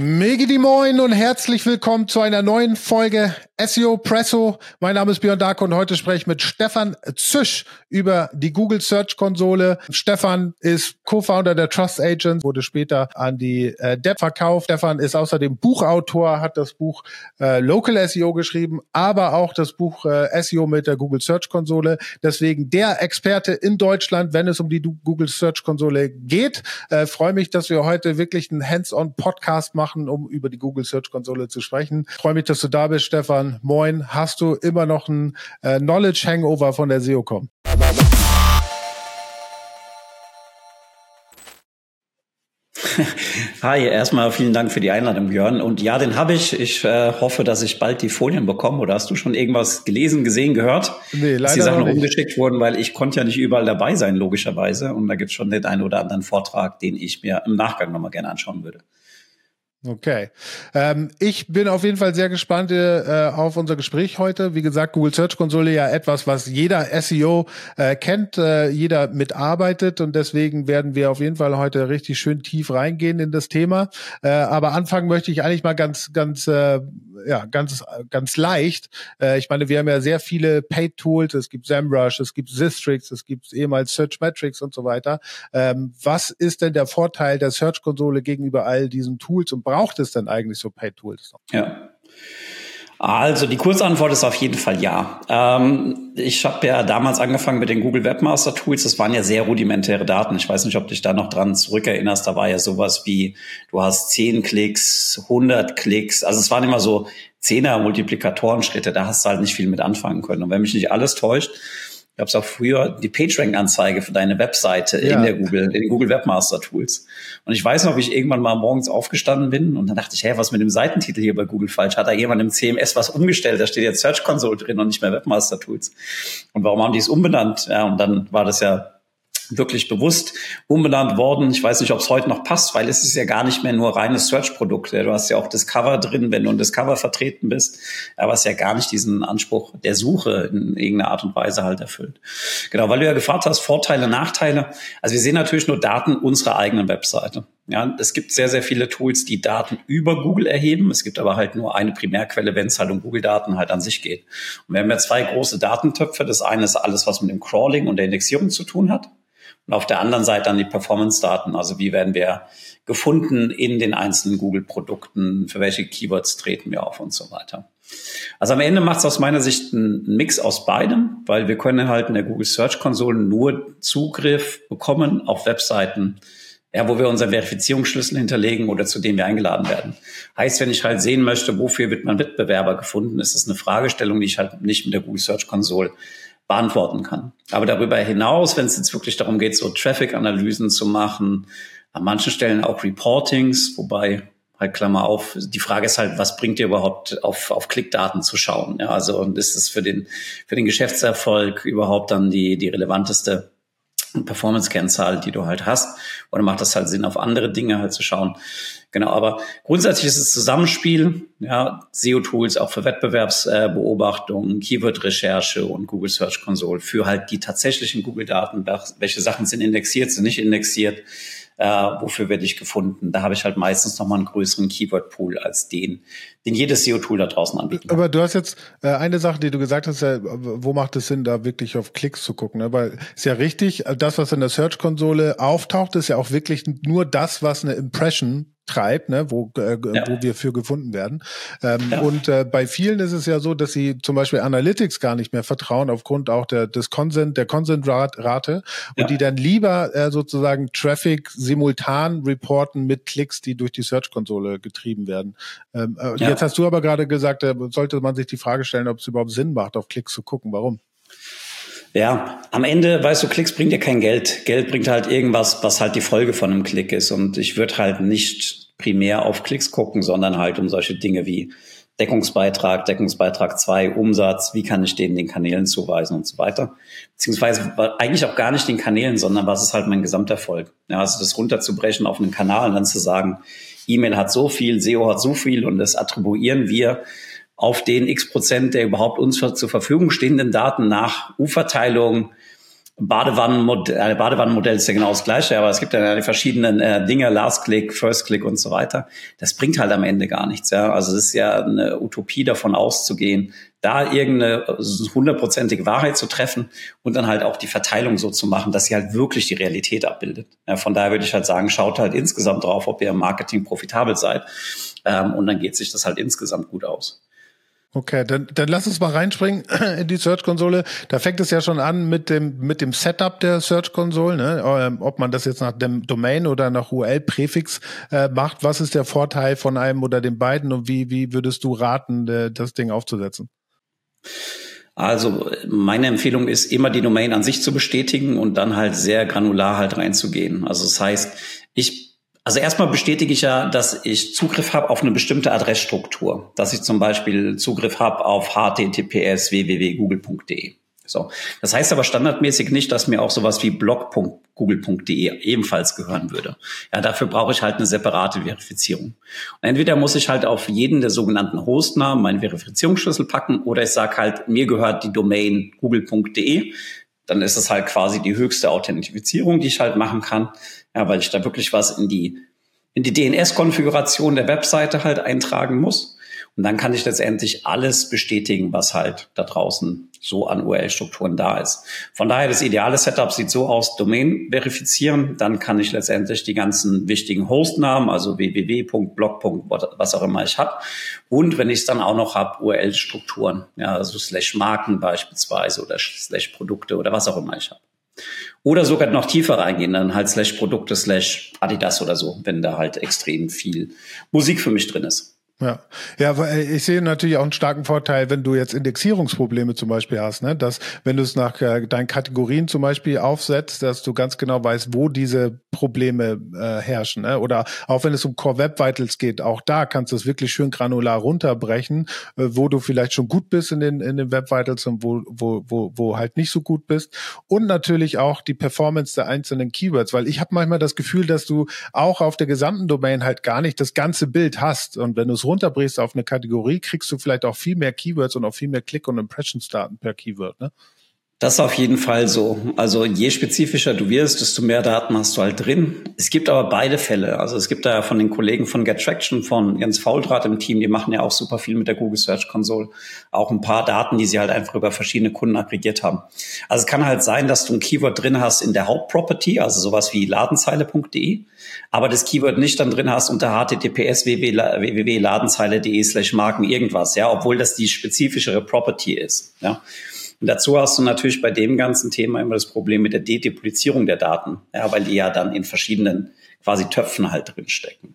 Megidi Moin und herzlich willkommen zu einer neuen Folge SEO Presso. Mein Name ist Björn Dark und heute spreche ich mit Stefan Züsch über die Google Search Konsole. Stefan ist Co-Founder der Trust Agents, wurde später an die äh, Depp verkauft. Stefan ist außerdem Buchautor, hat das Buch äh, Local SEO geschrieben, aber auch das Buch äh, SEO mit der Google Search Konsole. Deswegen der Experte in Deutschland, wenn es um die Google Search Konsole geht. Äh, freue mich, dass wir heute wirklich einen Hands-on Podcast machen um über die Google Search Konsole zu sprechen. Freue mich, dass du da bist, Stefan. Moin. Hast du immer noch ein äh, Knowledge Hangover von der SEOCom? Hi, erstmal vielen Dank für die Einladung, Björn. Und ja, den habe ich. Ich äh, hoffe, dass ich bald die Folien bekomme. Oder hast du schon irgendwas gelesen, gesehen, gehört? Nee, leider dass die Sachen noch umgeschickt wurden, weil ich konnte ja nicht überall dabei sein, logischerweise. Und da gibt es schon den einen oder anderen Vortrag, den ich mir im Nachgang nochmal gerne anschauen würde. Okay. Ähm, ich bin auf jeden Fall sehr gespannt äh, auf unser Gespräch heute. Wie gesagt, Google Search Konsole ja etwas, was jeder SEO äh, kennt, äh, jeder mitarbeitet und deswegen werden wir auf jeden Fall heute richtig schön tief reingehen in das Thema. Äh, aber anfangen möchte ich eigentlich mal ganz, ganz, äh, ja, ganz, ganz leicht. Äh, ich meine, wir haben ja sehr viele Paid Tools. Es gibt SEMrush, es gibt Sistrix, es gibt ehemals Search Metrics und so weiter. Ähm, was ist denn der Vorteil der Search Konsole gegenüber all diesen Tools und braucht es denn eigentlich so Paid Tools? Ja. Also die Kurzantwort ist auf jeden Fall ja. Ähm, ich habe ja damals angefangen mit den Google Webmaster Tools. Das waren ja sehr rudimentäre Daten. Ich weiß nicht, ob dich da noch dran zurückerinnerst. Da war ja sowas wie, du hast 10 Klicks, 100 Klicks. Also es waren immer so Zehner Multiplikatorenschritte. Da hast du halt nicht viel mit anfangen können. Und wenn mich nicht alles täuscht, gab es auch früher die PageRank-Anzeige für deine Webseite ja. in der Google, in den Google Webmaster Tools. Und ich weiß noch, wie ich irgendwann mal morgens aufgestanden bin und dann dachte ich, hä, was mit dem Seitentitel hier bei Google falsch? Hat da jemand im CMS was umgestellt? Da steht jetzt Search Console drin und nicht mehr Webmaster Tools. Und warum haben die es umbenannt? Ja, und dann war das ja wirklich bewusst umbenannt worden. Ich weiß nicht, ob es heute noch passt, weil es ist ja gar nicht mehr nur reines Search-Produkt. Du hast ja auch Discover drin, wenn du in Discover vertreten bist, aber es ja gar nicht diesen Anspruch der Suche in irgendeiner Art und Weise halt erfüllt. Genau, weil du ja gefragt hast, Vorteile, Nachteile. Also wir sehen natürlich nur Daten unserer eigenen Webseite. Ja, es gibt sehr, sehr viele Tools, die Daten über Google erheben. Es gibt aber halt nur eine Primärquelle, wenn es halt um Google-Daten halt an sich geht. Und wir haben ja zwei große Datentöpfe. Das eine ist alles, was mit dem Crawling und der Indexierung zu tun hat. Und auf der anderen Seite dann die Performance-Daten, also wie werden wir gefunden in den einzelnen Google-Produkten, für welche Keywords treten wir auf und so weiter. Also am Ende macht es aus meiner Sicht einen Mix aus beidem, weil wir können halt in der Google Search Console nur Zugriff bekommen auf Webseiten, ja, wo wir unseren Verifizierungsschlüssel hinterlegen oder zu denen wir eingeladen werden. Heißt, wenn ich halt sehen möchte, wofür wird mein Wettbewerber gefunden, ist das eine Fragestellung, die ich halt nicht mit der Google Search Console beantworten kann. Aber darüber hinaus, wenn es jetzt wirklich darum geht, so Traffic-Analysen zu machen, an manchen Stellen auch Reportings, wobei halt Klammer auf, die Frage ist halt, was bringt dir überhaupt auf, auf Klickdaten zu schauen? Ja, also, und ist es für den, für den Geschäftserfolg überhaupt dann die, die relevanteste Performance-Kennzahl, die du halt hast? Oder macht das halt Sinn, auf andere Dinge halt zu schauen? Genau, aber grundsätzlich ist es Zusammenspiel, ja, SEO-Tools auch für Wettbewerbsbeobachtung, Keyword-Recherche und Google Search Console für halt die tatsächlichen Google-Daten, welche Sachen sind indexiert, sind nicht indexiert, äh, wofür werde ich gefunden. Da habe ich halt meistens nochmal einen größeren Keyword-Pool als den, den jedes SEO-Tool da draußen anbietet. Aber du hast jetzt äh, eine Sache, die du gesagt hast, ja, wo macht es Sinn, da wirklich auf Klicks zu gucken? Ne? Weil ist ja richtig, das, was in der Search-Konsole auftaucht, ist ja auch wirklich nur das, was eine Impression treibt, ne, wo, äh, ja. wo wir für gefunden werden. Ähm, ja. Und äh, bei vielen ist es ja so, dass sie zum Beispiel Analytics gar nicht mehr vertrauen aufgrund auch der des Consent, der Consent-Rate und ja. die dann lieber äh, sozusagen Traffic simultan reporten mit Klicks, die durch die Search-Konsole getrieben werden. Ähm, äh, Jetzt hast du aber gerade gesagt, äh, sollte man sich die Frage stellen, ob es überhaupt Sinn macht, auf Klicks zu gucken. Warum? Ja, am Ende, weißt du, Klicks bringt ja kein Geld. Geld bringt halt irgendwas, was halt die Folge von einem Klick ist. Und ich würde halt nicht primär auf Klicks gucken, sondern halt um solche Dinge wie Deckungsbeitrag, Deckungsbeitrag 2, Umsatz, wie kann ich denen den Kanälen zuweisen und so weiter. Beziehungsweise eigentlich auch gar nicht den Kanälen, sondern was ist halt mein Gesamterfolg. Ja, also das runterzubrechen auf einen Kanal und dann zu sagen, E-Mail hat so viel, SEO hat so viel und das attribuieren wir auf den x Prozent der überhaupt uns zur Verfügung stehenden Daten nach U-Verteilung Badewannenmodell, äh, Badewannenmodell ist ja genau das gleiche, aber es gibt ja die verschiedenen äh, Dinge, Last Click, First Click und so weiter. Das bringt halt am Ende gar nichts. Ja? Also es ist ja eine Utopie davon auszugehen, da irgendeine hundertprozentige Wahrheit zu treffen und dann halt auch die Verteilung so zu machen, dass sie halt wirklich die Realität abbildet. Ja, von daher würde ich halt sagen, schaut halt insgesamt drauf, ob ihr im Marketing profitabel seid. Ähm, und dann geht sich das halt insgesamt gut aus. Okay, dann, dann lass uns mal reinspringen in die Search-Konsole. Da fängt es ja schon an mit dem, mit dem Setup der Search-Konsole, ne? Ähm, ob man das jetzt nach dem Domain oder nach URL-Präfix äh, macht. Was ist der Vorteil von einem oder den beiden und wie, wie würdest du raten, äh, das Ding aufzusetzen? Also meine Empfehlung ist immer die Domain an sich zu bestätigen und dann halt sehr granular halt reinzugehen. Also das heißt, ich also erstmal bestätige ich ja, dass ich Zugriff habe auf eine bestimmte Adressstruktur, dass ich zum Beispiel Zugriff habe auf https www.google.de. So. Das heißt aber standardmäßig nicht, dass mir auch sowas wie blog.google.de ebenfalls gehören würde. Ja, dafür brauche ich halt eine separate Verifizierung. Und entweder muss ich halt auf jeden der sogenannten Hostnamen meinen Verifizierungsschlüssel packen oder ich sage halt, mir gehört die Domain google.de. Dann ist es halt quasi die höchste Authentifizierung, die ich halt machen kann. Ja, weil ich da wirklich was in die, in die DNS-Konfiguration der Webseite halt eintragen muss. Und dann kann ich letztendlich alles bestätigen, was halt da draußen so an URL-Strukturen da ist. Von daher, das ideale Setup sieht so aus, Domain verifizieren, dann kann ich letztendlich die ganzen wichtigen Hostnamen, also www.blog. was auch immer ich habe. Und wenn ich es dann auch noch habe, URL-Strukturen, ja, also slash Marken beispielsweise oder slash Produkte oder was auch immer ich habe. Oder sogar noch tiefer reingehen, dann halt slash Produkte slash Adidas oder so, wenn da halt extrem viel Musik für mich drin ist. Ja, ja, weil ich sehe natürlich auch einen starken Vorteil, wenn du jetzt Indexierungsprobleme zum Beispiel hast, ne? dass wenn du es nach äh, deinen Kategorien zum Beispiel aufsetzt, dass du ganz genau weißt, wo diese Probleme äh, herrschen. Ne? Oder auch wenn es um Core Web Vitals geht, auch da kannst du es wirklich schön granular runterbrechen, äh, wo du vielleicht schon gut bist in den in den Web Vitals und wo wo wo wo halt nicht so gut bist. Und natürlich auch die Performance der einzelnen Keywords, weil ich habe manchmal das Gefühl, dass du auch auf der gesamten Domain halt gar nicht das ganze Bild hast und wenn du es runterbrichst auf eine Kategorie, kriegst du vielleicht auch viel mehr Keywords und auch viel mehr Click- und Impressions-Daten per Keyword. Ne? Das ist auf jeden Fall so. Also je spezifischer du wirst, desto mehr Daten hast du halt drin. Es gibt aber beide Fälle. Also es gibt da von den Kollegen von GetTraction, von Jens Faultrat im Team, die machen ja auch super viel mit der Google Search Console. Auch ein paar Daten, die sie halt einfach über verschiedene Kunden aggregiert haben. Also es kann halt sein, dass du ein Keyword drin hast in der Hauptproperty, also sowas wie ladenzeile.de, aber das Keyword nicht dann drin hast unter https www.ladenzeile.de slash Marken irgendwas, ja, obwohl das die spezifischere Property ist, ja. Und dazu hast du natürlich bei dem ganzen Thema immer das Problem mit der Deduplizierung der Daten, ja, weil die ja dann in verschiedenen quasi Töpfen halt drin stecken.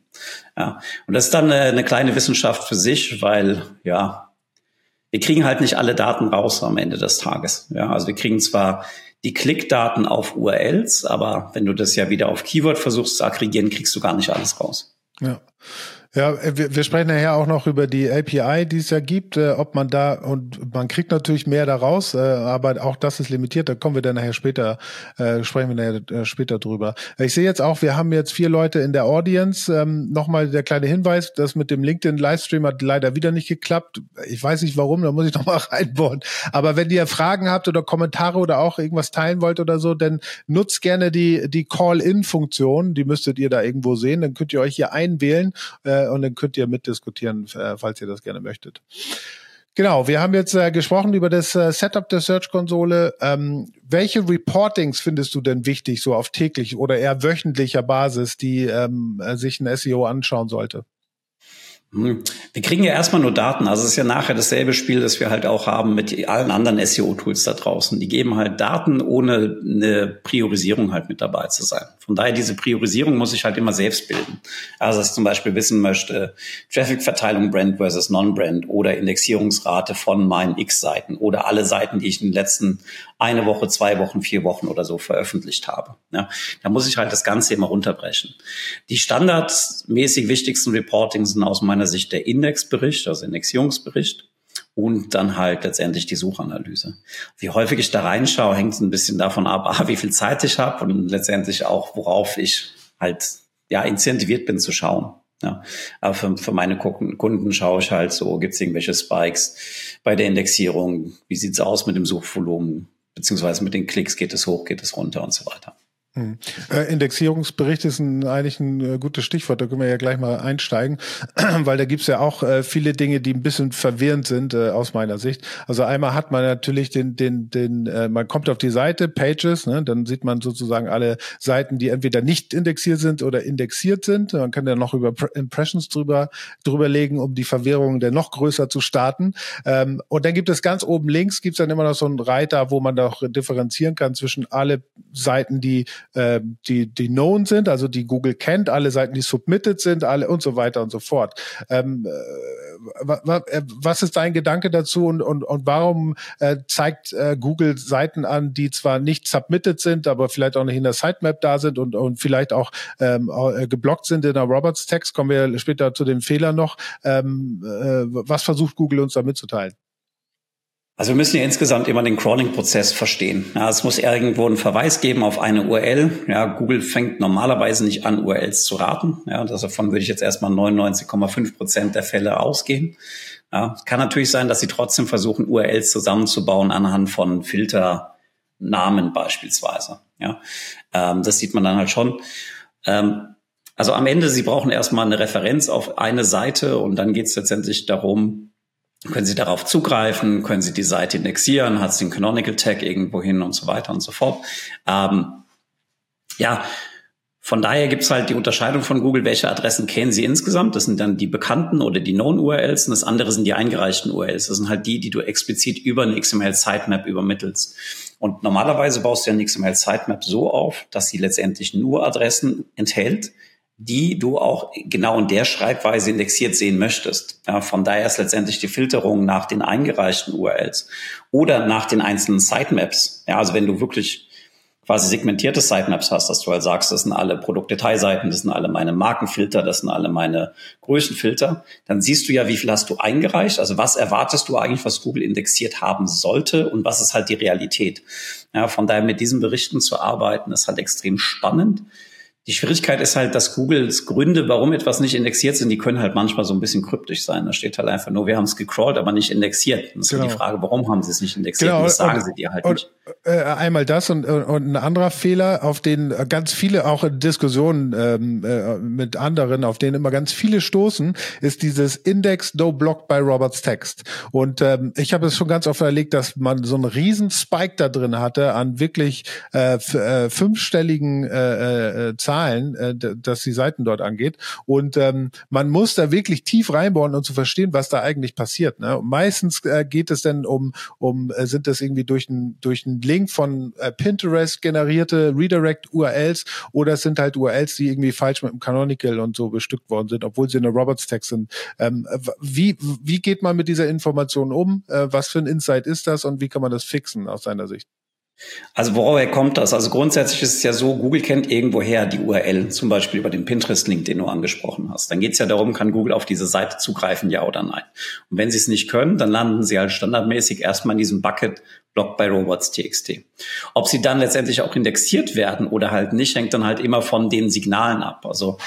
Ja. Und das ist dann eine, eine kleine Wissenschaft für sich, weil ja, wir kriegen halt nicht alle Daten raus am Ende des Tages. Ja, also wir kriegen zwar die Klickdaten auf URLs, aber wenn du das ja wieder auf Keyword versuchst zu aggregieren, kriegst du gar nicht alles raus. Ja. Ja, äh, wir, wir sprechen nachher auch noch über die API, die es ja gibt, äh, ob man da und man kriegt natürlich mehr daraus, äh, aber auch das ist limitiert. Da kommen wir dann nachher später, äh, sprechen wir nachher äh, später drüber. Ich sehe jetzt auch, wir haben jetzt vier Leute in der Audience. Ähm, Nochmal der kleine Hinweis, das mit dem LinkedIn Livestream hat leider wieder nicht geklappt. Ich weiß nicht warum, da muss ich noch mal reinbohren. Aber wenn ihr Fragen habt oder Kommentare oder auch irgendwas teilen wollt oder so, dann nutzt gerne die die Call-in-Funktion. Die müsstet ihr da irgendwo sehen. Dann könnt ihr euch hier einwählen. Äh, und dann könnt ihr mitdiskutieren, äh, falls ihr das gerne möchtet. Genau, wir haben jetzt äh, gesprochen über das äh, Setup der Search-Konsole. Ähm, welche Reportings findest du denn wichtig, so auf täglich oder eher wöchentlicher Basis, die ähm, sich ein SEO anschauen sollte? Hm. Wir kriegen ja erstmal nur Daten. Also es ist ja nachher dasselbe Spiel, das wir halt auch haben mit allen anderen SEO-Tools da draußen. Die geben halt Daten, ohne eine Priorisierung halt mit dabei zu sein. Von daher, diese Priorisierung muss ich halt immer selbst bilden. Also, dass ich zum Beispiel wissen möchte, Traffic-Verteilung Brand versus Non-Brand oder Indexierungsrate von meinen X-Seiten oder alle Seiten, die ich in den letzten eine Woche, zwei Wochen, vier Wochen oder so veröffentlicht habe. Ja, da muss ich halt das Ganze immer runterbrechen. Die standardmäßig wichtigsten Reportings sind aus meiner Sicht der Indexbericht, also Indexierungsbericht und dann halt letztendlich die Suchanalyse. Wie häufig ich da reinschaue, hängt ein bisschen davon ab, ah, wie viel Zeit ich habe und letztendlich auch, worauf ich halt ja incentiviert bin zu schauen. Ja, aber für, für meine Kunden schaue ich halt so, gibt es irgendwelche Spikes bei der Indexierung? Wie sieht's aus mit dem Suchvolumen? Beziehungsweise mit den Klicks geht es hoch, geht es runter und so weiter. Hm. Äh, Indexierungsbericht ist ein, eigentlich ein äh, gutes Stichwort, da können wir ja gleich mal einsteigen, weil da gibt's ja auch äh, viele Dinge, die ein bisschen verwirrend sind äh, aus meiner Sicht. Also einmal hat man natürlich den, den, den, äh, man kommt auf die Seite, Pages, ne, dann sieht man sozusagen alle Seiten, die entweder nicht indexiert sind oder indexiert sind. Man kann ja noch über Impressions drüber, drüber legen, um die Verwirrung der noch größer zu starten. Ähm, und dann gibt es ganz oben links, gibt's dann immer noch so einen Reiter, wo man doch differenzieren kann zwischen alle Seiten, die äh, die, die known sind, also die Google kennt, alle Seiten, die submitted sind, alle und so weiter und so fort. Ähm, äh, äh, was ist dein Gedanke dazu und, und, und warum äh, zeigt äh, Google Seiten an, die zwar nicht submitted sind, aber vielleicht auch nicht in der Sitemap da sind und, und vielleicht auch ähm, äh, geblockt sind in der Roberts Text? Kommen wir später zu dem Fehler noch. Ähm, äh, was versucht Google uns da mitzuteilen? Also wir müssen ja insgesamt immer den Crawling-Prozess verstehen. Ja, es muss irgendwo einen Verweis geben auf eine URL. Ja, Google fängt normalerweise nicht an, URLs zu raten. Ja, davon würde ich jetzt erstmal 99,5 Prozent der Fälle ausgehen. Ja, kann natürlich sein, dass sie trotzdem versuchen, URLs zusammenzubauen anhand von Filternamen beispielsweise. Ja, ähm, das sieht man dann halt schon. Ähm, also am Ende, Sie brauchen erstmal eine Referenz auf eine Seite und dann geht es letztendlich darum, können Sie darauf zugreifen? Können Sie die Seite indexieren? Hat es den Canonical Tag irgendwo hin und so weiter und so fort? Ähm, ja, von daher gibt es halt die Unterscheidung von Google, welche Adressen kennen Sie insgesamt. Das sind dann die bekannten oder die Known-URLs und das andere sind die eingereichten URLs. Das sind halt die, die du explizit über eine XML-Sitemap übermittelst. Und normalerweise baust du ja eine XML-Sitemap so auf, dass sie letztendlich nur Adressen enthält, die du auch genau in der Schreibweise indexiert sehen möchtest. Ja, von daher ist letztendlich die Filterung nach den eingereichten URLs oder nach den einzelnen Sitemaps. Ja, also wenn du wirklich quasi segmentierte Sitemaps hast, dass du halt sagst, das sind alle Produktdetailseiten, das sind alle meine Markenfilter, das sind alle meine Größenfilter, dann siehst du ja, wie viel hast du eingereicht, also was erwartest du eigentlich, was Google indexiert haben sollte und was ist halt die Realität. Ja, von daher mit diesen Berichten zu arbeiten, ist halt extrem spannend. Die Schwierigkeit ist halt, dass Googles Gründe, warum etwas nicht indexiert sind, die können halt manchmal so ein bisschen kryptisch sein. Da steht halt einfach nur, wir haben es gecrawlt, aber nicht indexiert. Das genau. ist die Frage, warum haben sie es nicht indexiert? Genau. Und das sagen und, sie dir halt und, nicht. Äh, einmal das und, und ein anderer Fehler, auf den ganz viele auch in Diskussionen ähm, äh, mit anderen, auf den immer ganz viele stoßen, ist dieses Index No Block by Roberts Text. Und ähm, ich habe es schon ganz oft erlegt, dass man so einen riesen Spike da drin hatte an wirklich äh, äh, fünfstelligen äh, äh, Zahlen Zahlen, äh, dass die Seiten dort angeht. Und ähm, man muss da wirklich tief reinbohren, um zu verstehen, was da eigentlich passiert. Ne? Meistens äh, geht es dann um, um äh, sind das irgendwie durch einen durch Link von äh, Pinterest generierte Redirect-URLs oder es sind halt URLs, die irgendwie falsch mit dem Canonical und so bestückt worden sind, obwohl sie in der Roberts-Text sind. Ähm, wie, wie geht man mit dieser Information um? Äh, was für ein Insight ist das und wie kann man das fixen aus seiner Sicht? Also woher kommt das? Also grundsätzlich ist es ja so, Google kennt irgendwoher die URL, zum Beispiel über den Pinterest-Link, den du angesprochen hast. Dann geht es ja darum, kann Google auf diese Seite zugreifen, ja oder nein. Und wenn sie es nicht können, dann landen sie halt standardmäßig erstmal in diesem Bucket Block by Robots.txt. Ob sie dann letztendlich auch indexiert werden oder halt nicht, hängt dann halt immer von den Signalen ab. Also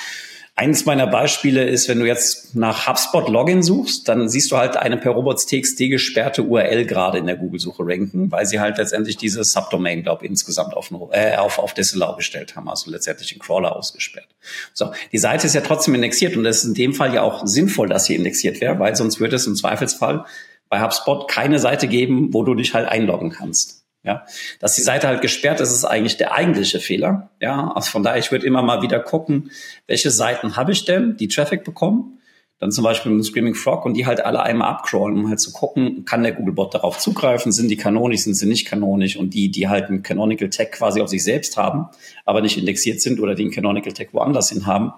eines meiner Beispiele ist, wenn du jetzt nach HubSpot Login suchst, dann siehst du halt eine per robots.txt gesperrte URL gerade in der Google-Suche ranken, weil sie halt letztendlich diese Subdomain, glaube ich, insgesamt auf, äh, auf, auf Disallow gestellt haben, also letztendlich den Crawler ausgesperrt. So, die Seite ist ja trotzdem indexiert und es ist in dem Fall ja auch sinnvoll, dass sie indexiert wäre, weil sonst würde es im Zweifelsfall bei HubSpot keine Seite geben, wo du dich halt einloggen kannst. Ja, dass die Seite halt gesperrt ist, ist eigentlich der eigentliche Fehler. Ja, also von daher, ich würde immer mal wieder gucken, welche Seiten habe ich denn, die Traffic bekommen. Dann zum Beispiel mit Screaming Frog und die halt alle einmal abcrawlen, um halt zu gucken, kann der Googlebot darauf zugreifen, sind die kanonisch, sind sie nicht kanonisch und die, die halt einen Canonical Tag quasi auf sich selbst haben, aber nicht indexiert sind oder den Canonical Tag woanders hin haben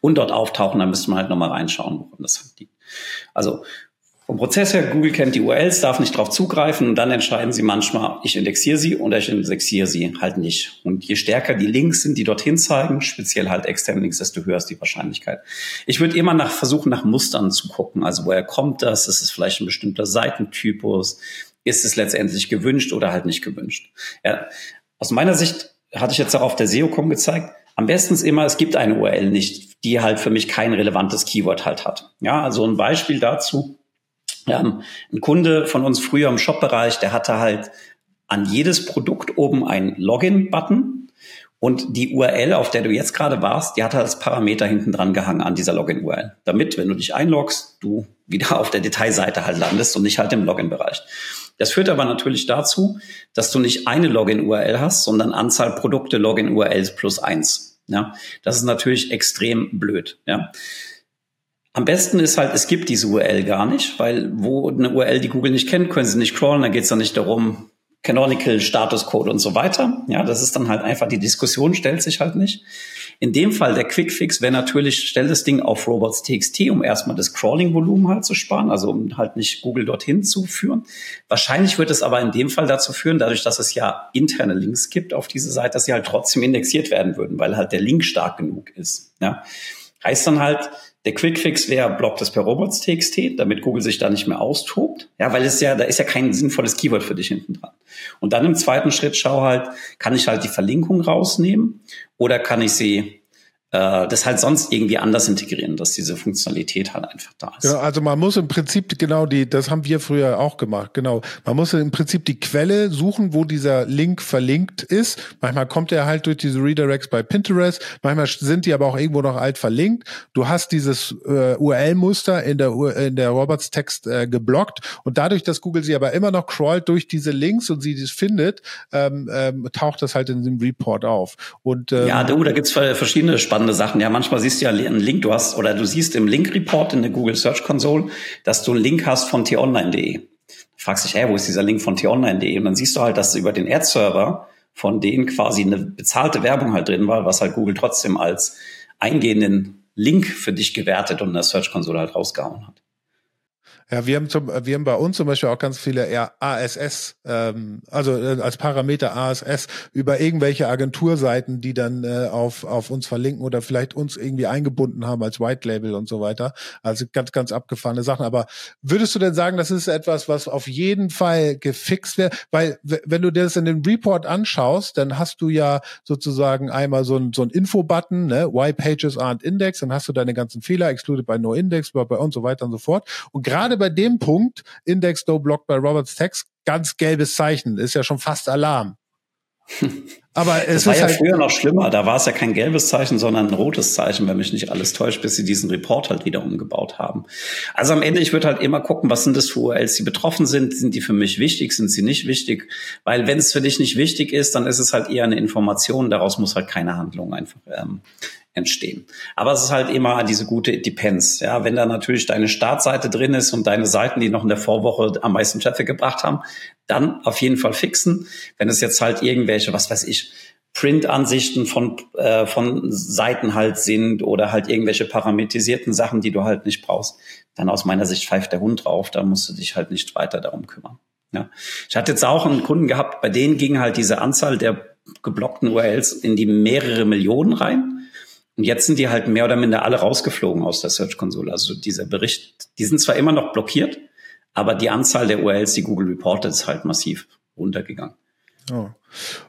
und dort auftauchen, dann müsste man halt nochmal reinschauen, woran das halt liegt. Also vom Prozess her, Google kennt die URLs, darf nicht darauf zugreifen und dann entscheiden sie manchmal, ich indexiere sie oder ich indexiere sie halt nicht. Und je stärker die Links sind, die dorthin zeigen, speziell halt externe Links, desto höher ist die Wahrscheinlichkeit. Ich würde immer nach versuchen, nach Mustern zu gucken. Also woher kommt das? Ist es vielleicht ein bestimmter Seitentypus? Ist es letztendlich gewünscht oder halt nicht gewünscht? Ja, aus meiner Sicht hatte ich jetzt auch auf der SEO.com gezeigt, am besten ist immer, es gibt eine URL nicht, die halt für mich kein relevantes Keyword halt hat. Ja, also ein Beispiel dazu ja, ein Kunde von uns früher im Shop-Bereich, der hatte halt an jedes Produkt oben ein Login-Button und die URL, auf der du jetzt gerade warst, die hat als Parameter hinten dran gehangen an dieser Login-URL. Damit, wenn du dich einloggst, du wieder auf der Detailseite halt landest und nicht halt im Login-Bereich. Das führt aber natürlich dazu, dass du nicht eine Login-URL hast, sondern Anzahl Produkte Login-URLs plus eins. Ja, das ist natürlich extrem blöd. Ja. Am besten ist halt, es gibt diese URL gar nicht, weil wo eine URL, die Google nicht kennt, können sie nicht crawlen. Da geht es dann nicht darum, Canonical, Status Code und so weiter. Ja, das ist dann halt einfach, die Diskussion stellt sich halt nicht. In dem Fall der Quickfix wäre natürlich, stell das Ding auf robots.txt, um erstmal das Crawling-Volumen halt zu sparen, also um halt nicht Google dorthin zu führen. Wahrscheinlich wird es aber in dem Fall dazu führen, dadurch, dass es ja interne Links gibt auf diese Seite, dass sie halt trotzdem indexiert werden würden, weil halt der Link stark genug ist. Ja. Heißt dann halt, der Quickfix wäre, blockt es per robots.txt, damit Google sich da nicht mehr austobt. Ja, weil es ja, da ist ja kein sinnvolles Keyword für dich hinten dran. Und dann im zweiten Schritt schau halt, kann ich halt die Verlinkung rausnehmen oder kann ich sie äh, das halt sonst irgendwie anders integrieren, dass diese Funktionalität halt einfach da ist. Genau, also man muss im Prinzip genau die, das haben wir früher auch gemacht, genau. Man muss im Prinzip die Quelle suchen, wo dieser Link verlinkt ist. Manchmal kommt er halt durch diese Redirects bei Pinterest, manchmal sind die aber auch irgendwo noch alt verlinkt. Du hast dieses äh, URL-Muster in der in der Roberts-Text äh, geblockt und dadurch, dass Google sie aber immer noch crawlt durch diese Links und sie das findet, ähm, ähm, taucht das halt in dem Report auf. Und ähm, ja, du, da gibt's verschiedene spannende spannende Sachen. Ja, manchmal siehst du ja einen Link, du hast, oder du siehst im Link-Report in der Google Search Console, dass du einen Link hast von t-online.de. Fragst dich, hey, wo ist dieser Link von t-online.de? Und dann siehst du halt, dass über den Ad-Server von denen quasi eine bezahlte Werbung halt drin war, was halt Google trotzdem als eingehenden Link für dich gewertet und in der Search Console halt rausgehauen hat. Ja, wir haben zum, wir haben bei uns zum Beispiel auch ganz viele eher ASS, ähm, also äh, als Parameter ASS über irgendwelche Agenturseiten, die dann äh, auf, auf uns verlinken oder vielleicht uns irgendwie eingebunden haben als White Label und so weiter. Also ganz, ganz abgefahrene Sachen. Aber würdest du denn sagen, das ist etwas, was auf jeden Fall gefixt wird? Weil wenn du dir das in dem Report anschaust, dann hast du ja sozusagen einmal so ein, so ein Info-Button, ne? Why Pages aren't Index, dann hast du deine ganzen Fehler, excluded by no index, bei und so weiter und so fort. Und gerade gerade bei dem Punkt, Index No Block bei Roberts Text, ganz gelbes Zeichen, ist ja schon fast Alarm. Aber es das war ist ja halt früher noch schlimmer. Da war es ja kein gelbes Zeichen, sondern ein rotes Zeichen, wenn mich nicht alles täuscht, bis sie diesen Report halt wieder umgebaut haben. Also am Ende, ich würde halt immer gucken, was sind das für URLs, die betroffen sind. Sind die für mich wichtig? Sind sie nicht wichtig? Weil wenn es für dich nicht wichtig ist, dann ist es halt eher eine Information. Daraus muss halt keine Handlung einfach ähm, entstehen. Aber es ist halt immer diese gute Depends. Ja, wenn da natürlich deine Startseite drin ist und deine Seiten, die noch in der Vorwoche am meisten Traffic gebracht haben, dann auf jeden Fall fixen. Wenn es jetzt halt irgendwelche, was weiß ich, Print-Ansichten von, äh, von Seiten halt sind oder halt irgendwelche parametrisierten Sachen, die du halt nicht brauchst, dann aus meiner Sicht pfeift der Hund drauf, da musst du dich halt nicht weiter darum kümmern. Ja. Ich hatte jetzt auch einen Kunden gehabt, bei denen ging halt diese Anzahl der geblockten URLs in die mehrere Millionen rein. Und jetzt sind die halt mehr oder minder alle rausgeflogen aus der Search Console. Also dieser Bericht, die sind zwar immer noch blockiert, aber die Anzahl der URLs, die Google reportet, ist halt massiv runtergegangen. Oh.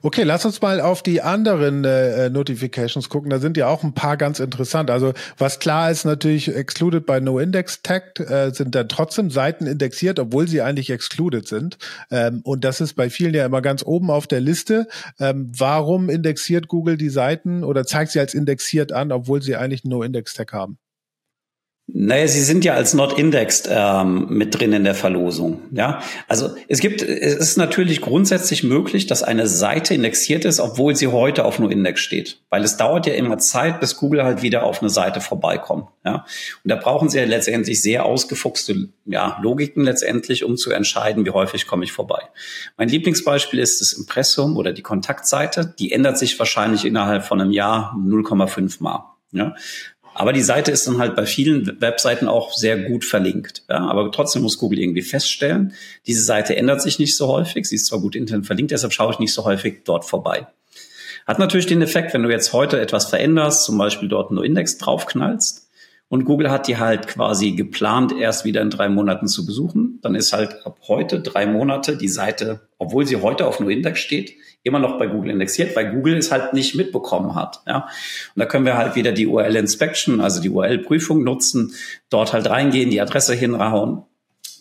Okay, lass uns mal auf die anderen äh, Notifications gucken. Da sind ja auch ein paar ganz interessant. Also was klar ist natürlich, excluded by no index tag äh, sind dann trotzdem Seiten indexiert, obwohl sie eigentlich excluded sind. Ähm, und das ist bei vielen ja immer ganz oben auf der Liste. Ähm, warum indexiert Google die Seiten oder zeigt sie als indexiert an, obwohl sie eigentlich no index tag haben? Naja, sie sind ja als not indexed ähm, mit drin in der Verlosung. Ja, also es gibt, es ist natürlich grundsätzlich möglich, dass eine Seite indexiert ist, obwohl sie heute auf nur Index steht, weil es dauert ja immer Zeit, bis Google halt wieder auf eine Seite vorbeikommt. Ja, und da brauchen sie ja letztendlich sehr ausgefuchste ja, Logiken letztendlich, um zu entscheiden, wie häufig komme ich vorbei. Mein Lieblingsbeispiel ist das Impressum oder die Kontaktseite. Die ändert sich wahrscheinlich innerhalb von einem Jahr 0,5 mal. Ja, aber die Seite ist dann halt bei vielen Webseiten auch sehr gut verlinkt. Ja, aber trotzdem muss Google irgendwie feststellen, diese Seite ändert sich nicht so häufig. Sie ist zwar gut intern verlinkt, deshalb schaue ich nicht so häufig dort vorbei. Hat natürlich den Effekt, wenn du jetzt heute etwas veränderst, zum Beispiel dort einen Index draufknallst und Google hat die halt quasi geplant, erst wieder in drei Monaten zu besuchen, dann ist halt ab heute drei Monate die Seite, obwohl sie heute auf No Index steht, immer noch bei Google indexiert, weil Google es halt nicht mitbekommen hat. Ja? Und da können wir halt wieder die URL Inspection, also die URL Prüfung nutzen, dort halt reingehen, die Adresse hinrauen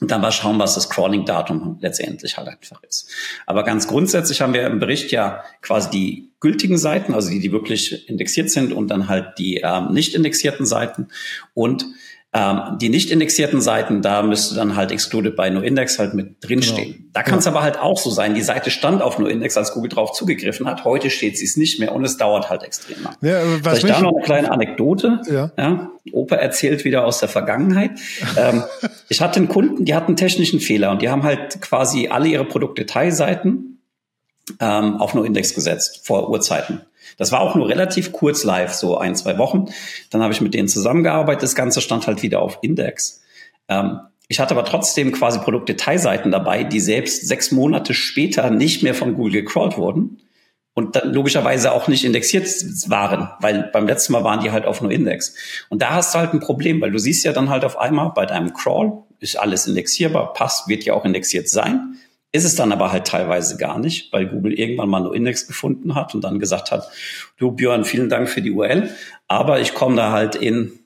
und dann mal schauen, was das Crawling-Datum letztendlich halt einfach ist. Aber ganz grundsätzlich haben wir im Bericht ja quasi die gültigen Seiten, also die, die wirklich indexiert sind und dann halt die ähm, nicht indexierten Seiten. Und ähm, die nicht indexierten Seiten, da müsste dann halt excluded by noindex halt mit drinstehen. Genau. Da kann es ja. aber halt auch so sein, die Seite stand auf noindex, als Google drauf zugegriffen hat. Heute steht sie es nicht mehr und es dauert halt extrem lang. Ja, was Vielleicht da noch eine kleine Anekdote. Ja. ja. Opa erzählt wieder aus der Vergangenheit. ähm, ich hatte einen Kunden, die hatten technischen Fehler und die haben halt quasi alle ihre Produktdetailseiten ähm, auf noindex gesetzt vor Urzeiten. Das war auch nur relativ kurz live, so ein, zwei Wochen. Dann habe ich mit denen zusammengearbeitet. Das Ganze stand halt wieder auf Index. Ähm, ich hatte aber trotzdem quasi Produktdetailseiten dabei, die selbst sechs Monate später nicht mehr von Google gecrawlt wurden und dann logischerweise auch nicht indexiert waren, weil beim letzten Mal waren die halt auf nur Index. Und da hast du halt ein Problem, weil du siehst ja dann halt auf einmal bei deinem Crawl ist alles indexierbar, passt, wird ja auch indexiert sein. Ist es dann aber halt teilweise gar nicht, weil Google irgendwann mal nur Index gefunden hat und dann gesagt hat, du Björn, vielen Dank für die URL, aber ich komme da halt in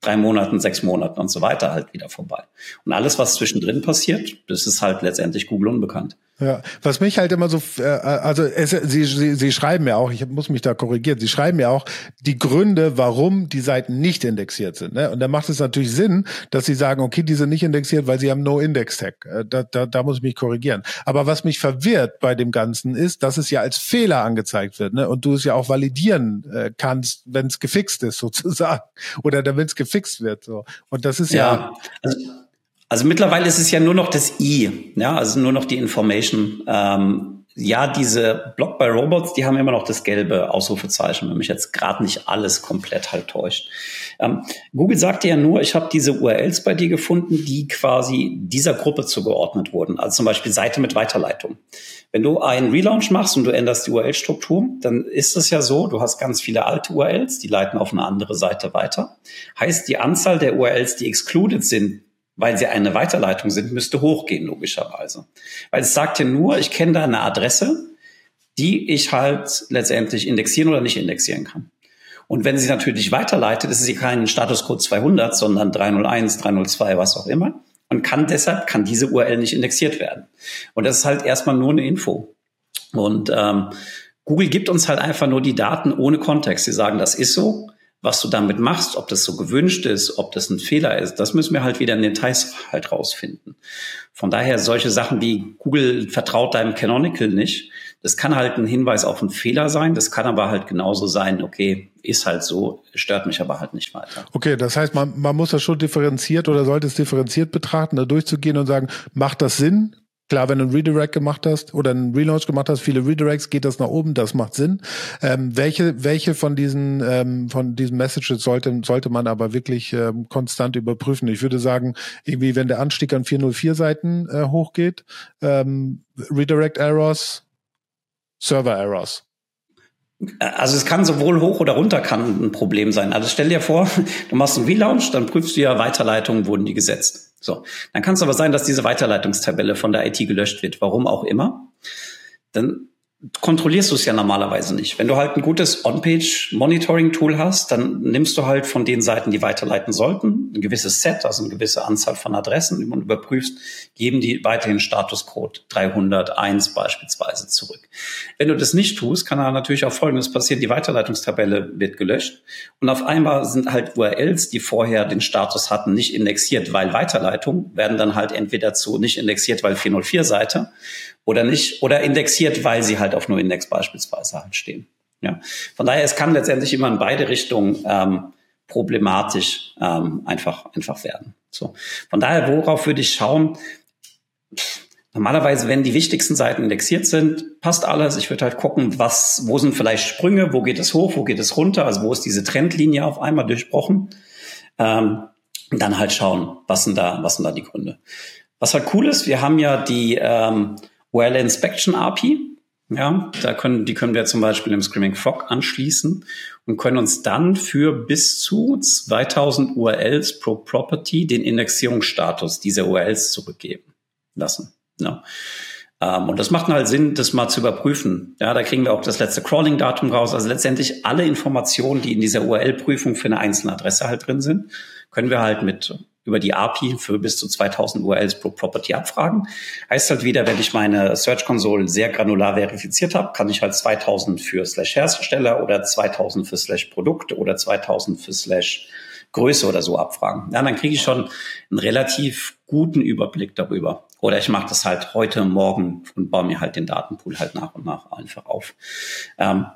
drei Monaten, sechs Monaten und so weiter halt wieder vorbei. Und alles, was zwischendrin passiert, das ist halt letztendlich Google unbekannt. Ja, was mich halt immer so, äh, also es, sie, sie, sie schreiben ja auch, ich muss mich da korrigieren, sie schreiben ja auch die Gründe, warum die Seiten nicht indexiert sind. Ne? Und da macht es natürlich Sinn, dass sie sagen, okay, die sind nicht indexiert, weil sie haben No-Index-Tag. Äh, da, da, da muss ich mich korrigieren. Aber was mich verwirrt bei dem Ganzen ist, dass es ja als Fehler angezeigt wird ne? und du es ja auch validieren äh, kannst, wenn es gefixt ist sozusagen oder wenn es gefixt wird. So. Und das ist ja, ja also also mittlerweile ist es ja nur noch das I, ja, also nur noch die Information. Ähm, ja, diese Block by Robots, die haben immer noch das gelbe Ausrufezeichen, wenn mich jetzt gerade nicht alles komplett halt täuscht. Ähm, Google sagte ja nur, ich habe diese URLs bei dir gefunden, die quasi dieser Gruppe zugeordnet wurden, also zum Beispiel Seite mit Weiterleitung. Wenn du einen Relaunch machst und du änderst die URL-Struktur, dann ist es ja so, du hast ganz viele alte URLs, die leiten auf eine andere Seite weiter. Heißt, die Anzahl der URLs, die excluded sind, weil sie eine Weiterleitung sind, müsste hochgehen, logischerweise. Weil es sagt ja nur, ich kenne da eine Adresse, die ich halt letztendlich indexieren oder nicht indexieren kann. Und wenn sie natürlich weiterleitet, ist sie kein Statuscode 200, sondern 301, 302, was auch immer. Und kann deshalb, kann diese URL nicht indexiert werden. Und das ist halt erstmal nur eine Info. Und ähm, Google gibt uns halt einfach nur die Daten ohne Kontext. Sie sagen, das ist so. Was du damit machst, ob das so gewünscht ist, ob das ein Fehler ist, das müssen wir halt wieder in den Details halt rausfinden. Von daher solche Sachen wie Google vertraut deinem Canonical nicht. Das kann halt ein Hinweis auf einen Fehler sein. Das kann aber halt genauso sein, okay, ist halt so, stört mich aber halt nicht weiter. Okay, das heißt, man, man muss das schon differenziert oder sollte es differenziert betrachten, da durchzugehen und sagen, macht das Sinn? Klar, wenn du einen Redirect gemacht hast oder einen Relaunch gemacht hast, viele Redirects, geht das nach oben, das macht Sinn. Ähm, welche, welche von diesen, ähm, von diesen Messages sollte, sollte man aber wirklich ähm, konstant überprüfen? Ich würde sagen, irgendwie, wenn der Anstieg an 404 Seiten äh, hochgeht, ähm, Redirect Errors, Server Errors. Also es kann sowohl hoch oder runter kann ein Problem sein. Also stell dir vor, du machst einen Relaunch, dann prüfst du ja Weiterleitungen, wurden die gesetzt. So, dann kann es aber sein, dass diese Weiterleitungstabelle von der IT gelöscht wird, warum auch immer. Dann kontrollierst du es ja normalerweise nicht. Wenn du halt ein gutes On-Page-Monitoring-Tool hast, dann nimmst du halt von den Seiten, die weiterleiten sollten, ein gewisses Set, also eine gewisse Anzahl von Adressen und überprüfst, geben die weiterhin Statuscode 301 beispielsweise zurück. Wenn du das nicht tust, kann da natürlich auch Folgendes passieren. Die Weiterleitungstabelle wird gelöscht und auf einmal sind halt URLs, die vorher den Status hatten, nicht indexiert, weil Weiterleitung, werden dann halt entweder zu nicht indexiert, weil 404 Seite oder nicht, oder indexiert, weil sie halt auf nur Index beispielsweise halt stehen. Ja. Von daher, es kann letztendlich immer in beide Richtungen ähm, problematisch ähm, einfach, einfach werden. So. Von daher, worauf würde ich schauen? Normalerweise, wenn die wichtigsten Seiten indexiert sind, passt alles. Ich würde halt gucken, was, wo sind vielleicht Sprünge, wo geht es hoch, wo geht es runter, also wo ist diese Trendlinie auf einmal durchbrochen. Ähm, und dann halt schauen, was sind da, was sind da die Gründe. Was halt cool ist, wir haben ja die ähm, URL Inspection API. Ja, da können, die können wir zum Beispiel im Screaming Frog anschließen und können uns dann für bis zu 2000 URLs pro Property den Indexierungsstatus dieser URLs zurückgeben lassen. Ja. Ähm, und das macht halt Sinn, das mal zu überprüfen. Ja, da kriegen wir auch das letzte Crawling-Datum raus. Also letztendlich alle Informationen, die in dieser URL-Prüfung für eine einzelne Adresse halt drin sind, können wir halt mit über die API für bis zu 2000 URLs pro Property abfragen. Heißt halt wieder, wenn ich meine Search Console sehr granular verifiziert habe, kann ich halt 2000 für Slash Hersteller oder 2000 für Slash Produkt oder 2000 für Slash Größe oder so abfragen. Ja, dann kriege ich schon einen relativ guten Überblick darüber. Oder ich mache das halt heute, morgen und baue mir halt den Datenpool halt nach und nach einfach auf. Ähm,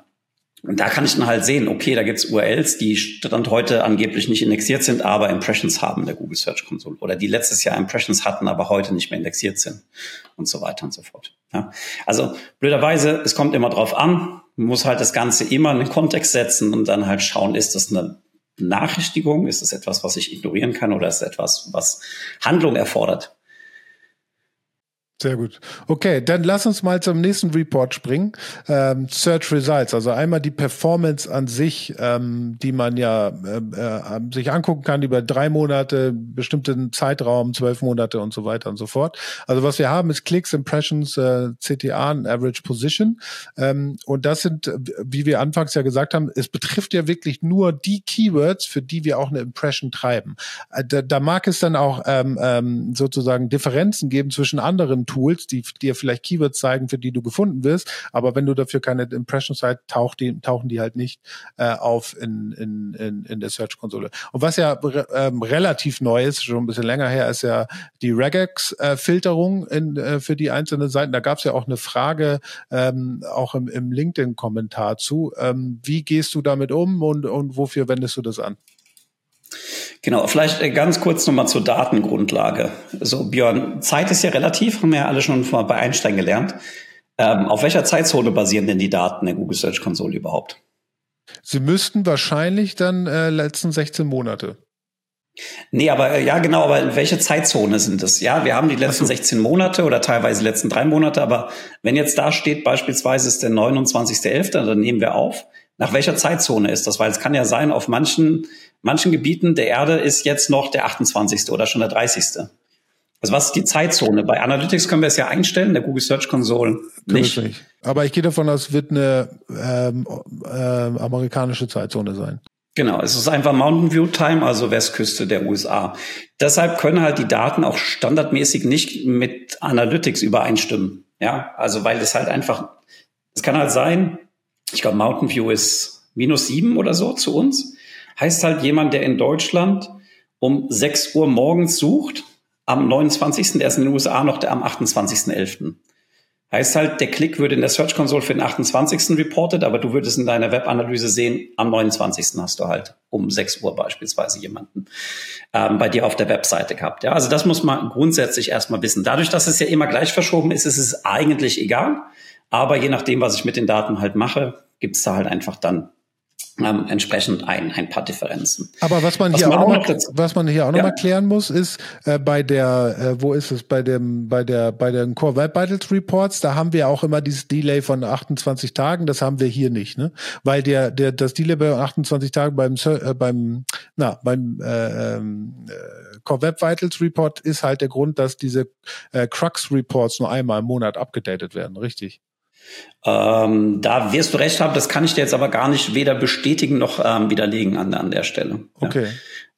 und da kann ich dann halt sehen, okay, da gibt's URLs, die Stand heute angeblich nicht indexiert sind, aber Impressions haben in der Google Search Console. Oder die letztes Jahr Impressions hatten, aber heute nicht mehr indexiert sind. Und so weiter und so fort. Ja. Also blöderweise, es kommt immer drauf an. Man muss halt das Ganze immer in den Kontext setzen und dann halt schauen, ist das eine Benachrichtigung? Ist es etwas, was ich ignorieren kann oder ist es etwas, was Handlung erfordert? Sehr gut. Okay, dann lass uns mal zum nächsten Report springen. Ähm, Search Results, also einmal die Performance an sich, ähm, die man ja äh, äh, sich angucken kann über drei Monate, bestimmten Zeitraum, zwölf Monate und so weiter und so fort. Also was wir haben ist Clicks, Impressions, äh, CTA, Average Position. Ähm, und das sind, wie wir anfangs ja gesagt haben, es betrifft ja wirklich nur die Keywords, für die wir auch eine Impression treiben. Äh, da, da mag es dann auch ähm, ähm, sozusagen Differenzen geben zwischen anderen Tools, die dir vielleicht Keywords zeigen, für die du gefunden wirst, aber wenn du dafür keine Impressions hast, taucht die, tauchen die halt nicht äh, auf in, in, in, in der Search-Konsole. Und was ja ähm, relativ neu ist, schon ein bisschen länger her, ist ja die Regex-Filterung in, äh, für die einzelnen Seiten. Da gab es ja auch eine Frage, ähm, auch im, im LinkedIn-Kommentar zu. Ähm, wie gehst du damit um und, und wofür wendest du das an? Genau, vielleicht äh, ganz kurz nochmal zur Datengrundlage. So, Björn, Zeit ist ja relativ, haben wir ja alle schon bei Einstein gelernt. Ähm, auf welcher Zeitzone basieren denn die Daten der Google Search Console überhaupt? Sie müssten wahrscheinlich dann äh, letzten 16 Monate. Nee, aber äh, ja, genau, aber in welche Zeitzone sind das? Ja, wir haben die letzten so. 16 Monate oder teilweise die letzten drei Monate, aber wenn jetzt da steht, beispielsweise ist der 29.11., dann nehmen wir auf. Nach welcher Zeitzone ist das? Weil es kann ja sein, auf manchen manchen Gebieten der Erde ist jetzt noch der 28. oder schon der 30. Also was ist die Zeitzone? Bei Analytics können wir es ja einstellen, der Google Search Console nicht. nicht. Aber ich gehe davon aus, es wird eine ähm, äh, amerikanische Zeitzone sein. Genau, es ist einfach Mountain View Time, also Westküste der USA. Deshalb können halt die Daten auch standardmäßig nicht mit Analytics übereinstimmen. Ja, also weil es halt einfach, es kann halt sein, ich glaube Mountain View ist minus sieben oder so zu uns heißt halt jemand, der in Deutschland um 6 Uhr morgens sucht, am 29. Der ist in den USA noch der am 28.11. Heißt halt, der Klick würde in der Search Console für den 28. reported, aber du würdest in deiner Webanalyse sehen, am 29. hast du halt um 6 Uhr beispielsweise jemanden ähm, bei dir auf der Webseite gehabt. Ja, also das muss man grundsätzlich erstmal wissen. Dadurch, dass es ja immer gleich verschoben ist, ist es eigentlich egal. Aber je nachdem, was ich mit den Daten halt mache, gibt es da halt einfach dann ähm, entsprechend ein, ein paar Differenzen. Aber was man hier was man auch, noch, mal, was man hier auch noch ja. mal klären muss, ist äh, bei der, äh, wo ist es, bei dem, bei der, bei den Core Web Vitals Reports, da haben wir auch immer dieses Delay von 28 Tagen, das haben wir hier nicht, ne? Weil der, der, das Delay bei 28 Tagen beim, äh, beim, na, beim äh, ähm, äh, Core Web Vitals Report ist halt der Grund, dass diese äh, Crux Reports nur einmal im Monat abgedatet werden, richtig? Ähm, da wirst du recht haben, das kann ich dir jetzt aber gar nicht weder bestätigen noch ähm, widerlegen an, an der Stelle. Okay.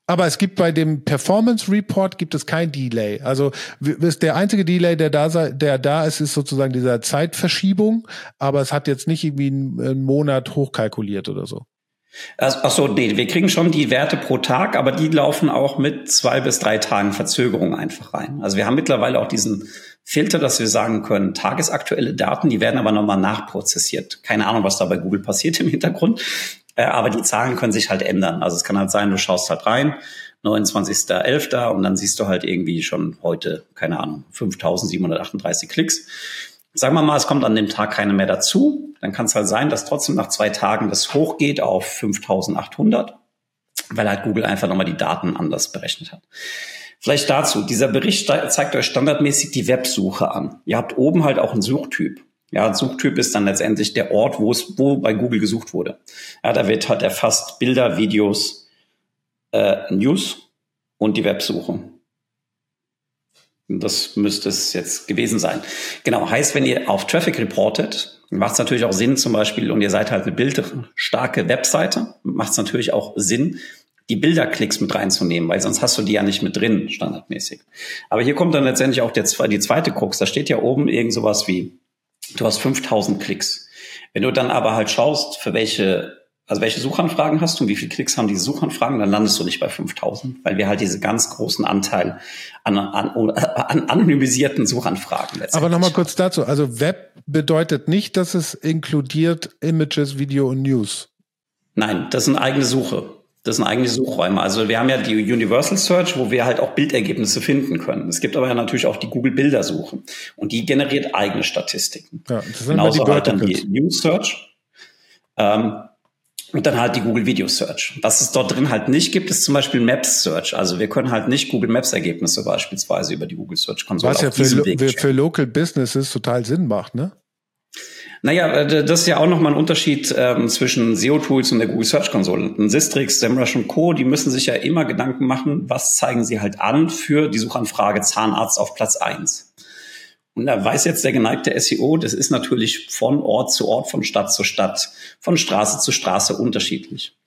Aber es gibt bei dem Performance Report gibt es kein Delay. Also der einzige Delay, der da, der da ist, ist sozusagen dieser Zeitverschiebung. Aber es hat jetzt nicht irgendwie einen Monat hochkalkuliert oder so. Ach so, nee, wir kriegen schon die Werte pro Tag, aber die laufen auch mit zwei bis drei Tagen Verzögerung einfach rein. Also wir haben mittlerweile auch diesen Filter, dass wir sagen können, tagesaktuelle Daten, die werden aber nochmal nachprozessiert. Keine Ahnung, was da bei Google passiert im Hintergrund, äh, aber die Zahlen können sich halt ändern. Also es kann halt sein, du schaust halt rein, 29.11. und dann siehst du halt irgendwie schon heute, keine Ahnung, 5.738 Klicks. Sagen wir mal, es kommt an dem Tag keine mehr dazu, dann kann es halt sein, dass trotzdem nach zwei Tagen das hochgeht auf 5.800, weil halt Google einfach nochmal die Daten anders berechnet hat. Vielleicht dazu, dieser Bericht zeigt euch standardmäßig die Websuche an. Ihr habt oben halt auch einen Suchtyp. Ja, Suchtyp ist dann letztendlich der Ort, wo es, wo bei Google gesucht wurde. Ja, da wird halt erfasst Bilder, Videos, äh, News und die Websuche. Das müsste es jetzt gewesen sein. Genau, heißt, wenn ihr auf Traffic reportet, macht es natürlich auch Sinn, zum Beispiel, und ihr seid halt eine bildstarke Webseite, macht es natürlich auch Sinn, die Bilderklicks mit reinzunehmen, weil sonst hast du die ja nicht mit drin, standardmäßig. Aber hier kommt dann letztendlich auch der, die zweite Krux. Da steht ja oben irgend sowas wie, du hast 5000 Klicks. Wenn du dann aber halt schaust, für welche, also welche Suchanfragen hast du und wie viele Klicks haben diese Suchanfragen, dann landest du nicht bei 5000, weil wir halt diese ganz großen Anteil an, an, an anonymisierten Suchanfragen Aber nochmal kurz dazu. Also Web bedeutet nicht, dass es inkludiert Images, Video und News. Nein, das ist eine eigene Suche. Das sind eigentlich Suchräume. Also wir haben ja die Universal Search, wo wir halt auch Bildergebnisse finden können. Es gibt aber ja natürlich auch die Google Bildersuche und die generiert eigene Statistiken. Ja, das sind Genauso die halt dann die News Search ähm, und dann halt die Google Video Search. Was es dort drin halt nicht gibt, ist zum Beispiel Maps Search. Also wir können halt nicht Google Maps Ergebnisse beispielsweise über die Google Search Konsole. Was ja für, für, für Local Businesses total Sinn macht, ne? Naja, äh, das ist ja auch nochmal ein Unterschied ähm, zwischen SEO-Tools und der Google Search Console. Ein Sistrix, SEMrush und Co., die müssen sich ja immer Gedanken machen, was zeigen sie halt an für die Suchanfrage Zahnarzt auf Platz eins. Und da weiß jetzt der geneigte SEO, das ist natürlich von Ort zu Ort, von Stadt zu Stadt, von Straße zu Straße unterschiedlich.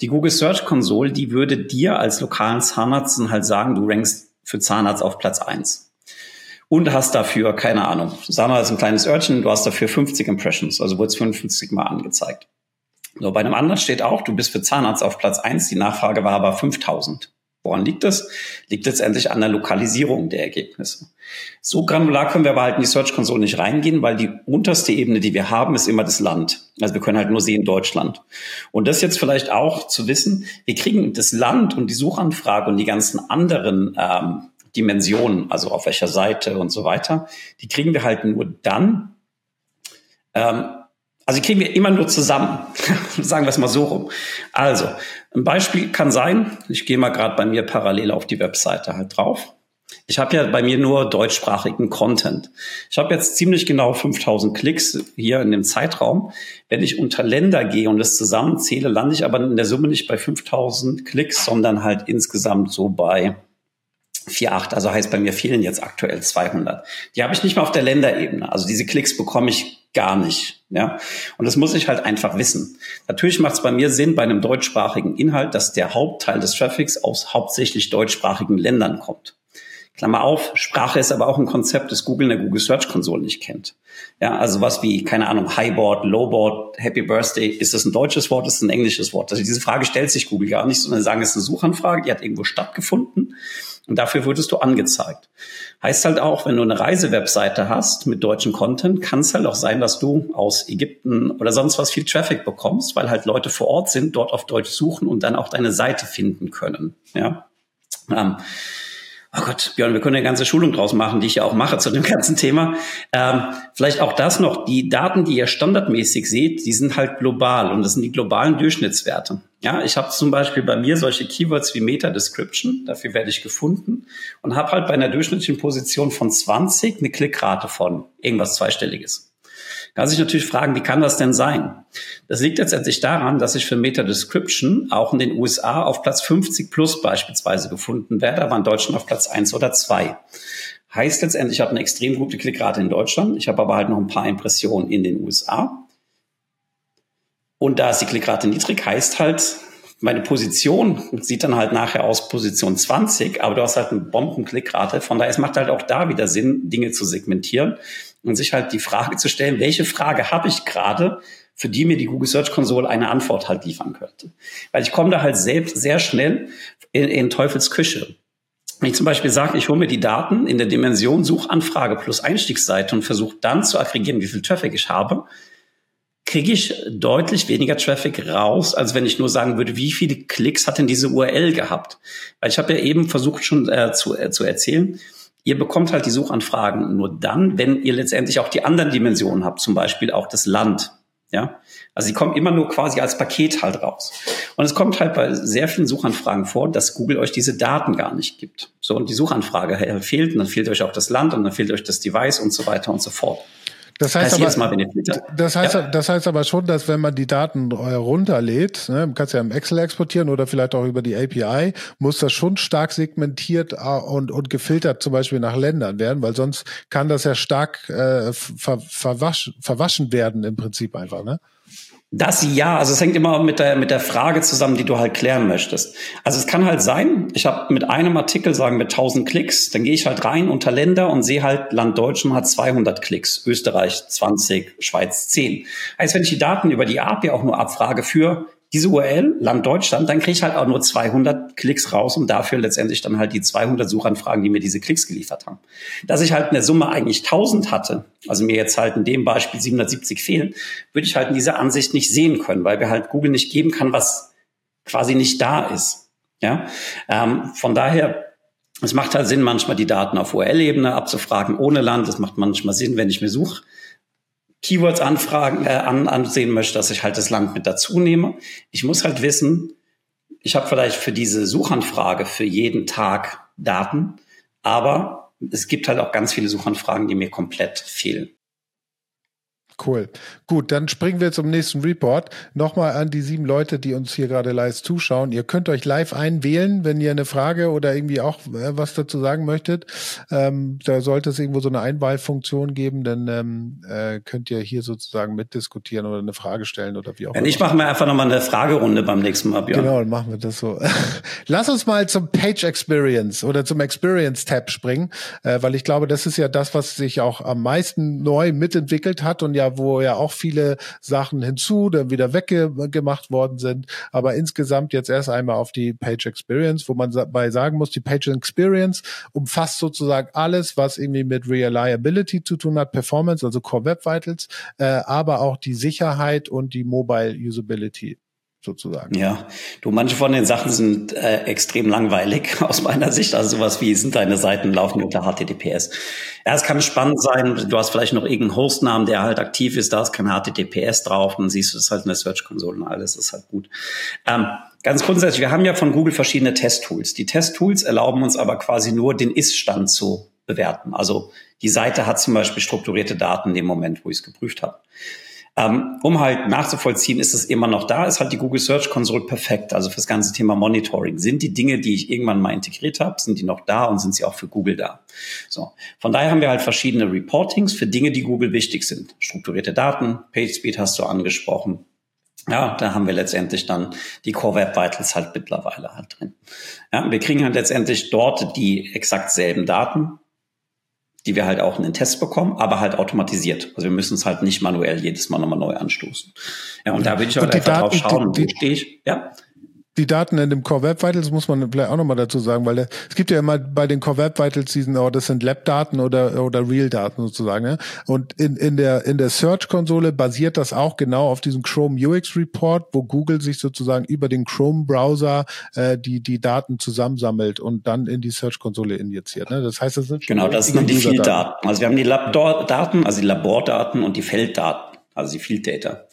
Die Google Search Console, die würde dir als lokalen Zahnarzt halt sagen, du rankst für Zahnarzt auf Platz eins und hast dafür, keine Ahnung, sagen wir, das ist ein kleines Örtchen, du hast dafür 50 Impressions, also wurde es 55 Mal angezeigt. So, bei einem anderen steht auch, du bist für Zahnarzt auf Platz eins. die Nachfrage war aber 5000. Woran liegt das? Liegt letztendlich an der Lokalisierung der Ergebnisse. So granular können wir aber halt in die Search Console nicht reingehen, weil die unterste Ebene, die wir haben, ist immer das Land. Also wir können halt nur sehen Deutschland. Und das jetzt vielleicht auch zu wissen, wir kriegen das Land und die Suchanfrage und die ganzen anderen ähm, Dimensionen, also auf welcher Seite und so weiter, die kriegen wir halt nur dann, ähm, also die kriegen wir immer nur zusammen, sagen wir es mal so rum. Also, ein Beispiel kann sein, ich gehe mal gerade bei mir parallel auf die Webseite halt drauf. Ich habe ja bei mir nur deutschsprachigen Content. Ich habe jetzt ziemlich genau 5000 Klicks hier in dem Zeitraum. Wenn ich unter Länder gehe und das zusammenzähle, lande ich aber in der Summe nicht bei 5000 Klicks, sondern halt insgesamt so bei 4,8, also heißt bei mir fehlen jetzt aktuell 200. Die habe ich nicht mal auf der Länderebene. Also diese Klicks bekomme ich gar nicht. Ja, und das muss ich halt einfach wissen. Natürlich macht es bei mir Sinn bei einem deutschsprachigen Inhalt, dass der Hauptteil des Traffics aus hauptsächlich deutschsprachigen Ländern kommt. Klammer auf, Sprache ist aber auch ein Konzept, das Google in der Google Search Console nicht kennt. Ja, also was wie, keine Ahnung, Highboard, Lowboard, Happy Birthday, ist das ein deutsches Wort, ist das ein englisches Wort? Also diese Frage stellt sich Google gar nicht, sondern sagen, es ist eine Suchanfrage, die hat irgendwo stattgefunden und dafür würdest du angezeigt. Heißt halt auch, wenn du eine Reisewebseite hast mit deutschen Content, kann es halt auch sein, dass du aus Ägypten oder sonst was viel Traffic bekommst, weil halt Leute vor Ort sind, dort auf Deutsch suchen und dann auch deine Seite finden können. Ja. Ähm, oh Gott, Björn, wir können eine ganze Schulung draus machen, die ich ja auch mache zu dem ganzen Thema. Ähm, vielleicht auch das noch, die Daten, die ihr standardmäßig seht, die sind halt global und das sind die globalen Durchschnittswerte. Ja, ich habe zum Beispiel bei mir solche Keywords wie Meta-Description, dafür werde ich gefunden und habe halt bei einer durchschnittlichen Position von 20 eine Klickrate von irgendwas Zweistelliges kann sich natürlich fragen, wie kann das denn sein? Das liegt letztendlich daran, dass ich für Meta Description auch in den USA auf Platz 50 plus beispielsweise gefunden werde, aber in Deutschland auf Platz 1 oder 2. Heißt letztendlich, ich habe eine extrem gute Klickrate in Deutschland, ich habe aber halt noch ein paar Impressionen in den USA. Und da ist die Klickrate niedrig, heißt halt, meine Position sieht dann halt nachher aus Position 20, aber du hast halt eine Bombenklickrate. Von daher, es macht halt auch da wieder Sinn, Dinge zu segmentieren und sich halt die Frage zu stellen, welche Frage habe ich gerade, für die mir die Google Search Console eine Antwort halt liefern könnte. Weil ich komme da halt selbst sehr schnell in, in Teufels Küche. Wenn ich zum Beispiel sage, ich hole mir die Daten in der Dimension Suchanfrage plus Einstiegsseite und versuche dann zu aggregieren, wie viel Traffic ich habe, kriege ich deutlich weniger Traffic raus, als wenn ich nur sagen würde, wie viele Klicks hat denn diese URL gehabt? Weil ich habe ja eben versucht schon äh, zu, äh, zu erzählen, Ihr bekommt halt die Suchanfragen nur dann, wenn ihr letztendlich auch die anderen Dimensionen habt, zum Beispiel auch das Land. Ja, also sie kommen immer nur quasi als Paket halt raus. Und es kommt halt bei sehr vielen Suchanfragen vor, dass Google euch diese Daten gar nicht gibt. So, und die Suchanfrage fehlt, und dann fehlt euch auch das Land, und dann fehlt euch das Device und so weiter und so fort. Das heißt, heißt aber, das heißt, ja. das heißt aber schon, dass wenn man die Daten äh, runterlädt, ne, kannst ja im Excel exportieren oder vielleicht auch über die API, muss das schon stark segmentiert äh, und, und gefiltert zum Beispiel nach Ländern werden, weil sonst kann das ja stark äh, ver, verwasch, verwaschen werden im Prinzip einfach, ne? Das ja, also es hängt immer mit der, mit der Frage zusammen, die du halt klären möchtest. Also es kann halt sein, ich habe mit einem Artikel, sagen mit 1000 Klicks, dann gehe ich halt rein unter Länder und sehe halt, Land Deutschland hat 200 Klicks, Österreich 20, Schweiz 10. Heißt, wenn ich die Daten über die API auch nur abfrage für diese URL, Land Deutschland, dann kriege ich halt auch nur 200 Klicks raus und dafür letztendlich dann halt die 200 Suchanfragen, die mir diese Klicks geliefert haben. Dass ich halt in der Summe eigentlich 1000 hatte, also mir jetzt halt in dem Beispiel 770 fehlen, würde ich halt in dieser Ansicht nicht sehen können, weil wir halt Google nicht geben kann, was quasi nicht da ist. Ja, ähm, von daher es macht halt Sinn, manchmal die Daten auf URL-Ebene abzufragen ohne Land. Es macht manchmal Sinn, wenn ich mir suche, Keywords anfragen, äh, an, ansehen möchte, dass ich halt das Land mit dazu nehme. Ich muss halt wissen, ich habe vielleicht für diese Suchanfrage für jeden Tag Daten, aber es gibt halt auch ganz viele Suchanfragen, die mir komplett fehlen. Cool. Gut, dann springen wir zum nächsten Report. Nochmal an die sieben Leute, die uns hier gerade live zuschauen. Ihr könnt euch live einwählen, wenn ihr eine Frage oder irgendwie auch äh, was dazu sagen möchtet. Ähm, da sollte es irgendwo so eine Einwahlfunktion geben, dann ähm, äh, könnt ihr hier sozusagen mitdiskutieren oder eine Frage stellen oder wie auch immer. Ich mache mir einfach nochmal eine Fragerunde beim nächsten Mal, Björn. Genau, dann machen wir das so. Lass uns mal zum Page Experience oder zum Experience Tab springen, äh, weil ich glaube, das ist ja das, was sich auch am meisten neu mitentwickelt hat und ja wo ja auch viele Sachen hinzu, dann wieder weggemacht worden sind. Aber insgesamt jetzt erst einmal auf die Page Experience, wo man bei sagen muss, die Page Experience umfasst sozusagen alles, was irgendwie mit Reliability zu tun hat, Performance, also Core Web Vitals, äh, aber auch die Sicherheit und die Mobile Usability sozusagen. Ja, du, manche von den Sachen sind äh, extrem langweilig aus meiner Sicht. Also sowas wie, sind deine Seiten laufen unter HTTPS? Ja, es kann spannend sein, du hast vielleicht noch irgendeinen Hostnamen, der halt aktiv ist, da ist kein HTTPS drauf, dann siehst du das halt in der Search-Konsole und alles ist halt gut. Ähm, ganz grundsätzlich, wir haben ja von Google verschiedene Testtools. Die Testtools erlauben uns aber quasi nur, den Ist-Stand zu bewerten. Also die Seite hat zum Beispiel strukturierte Daten in dem Moment, wo ich es geprüft habe. Ähm, um halt nachzuvollziehen, ist es immer noch da, ist halt die Google Search Console perfekt. Also fürs ganze Thema Monitoring. Sind die Dinge, die ich irgendwann mal integriert habe, sind die noch da und sind sie auch für Google da? So. Von daher haben wir halt verschiedene Reportings für Dinge, die Google wichtig sind. Strukturierte Daten, PageSpeed hast du angesprochen. Ja, da haben wir letztendlich dann die Core Web Vitals halt mittlerweile halt drin. Ja, wir kriegen halt letztendlich dort die exakt selben Daten, die wir halt auch in den Test bekommen, aber halt automatisiert. Also wir müssen es halt nicht manuell jedes Mal nochmal neu anstoßen. Ja, und da würde ich halt einfach Daten, drauf schauen, die, die, wo stehe ich. Ja die Daten in dem Core Web Vitals muss man vielleicht auch nochmal dazu sagen, weil es gibt ja immer bei den Core Web Vitals diesen, oh, das sind Lab-Daten oder, oder Real-Daten sozusagen. Ne? Und in, in der, in der Search-Konsole basiert das auch genau auf diesem Chrome UX Report, wo Google sich sozusagen über den Chrome Browser äh, die, die Daten zusammensammelt und dann in die Search-Konsole injiziert. Ne? Das heißt, das sind Genau, das sind die Field-Daten. Also wir haben die Lab-Daten, also die Labordaten und die Felddaten, also die Field-Data.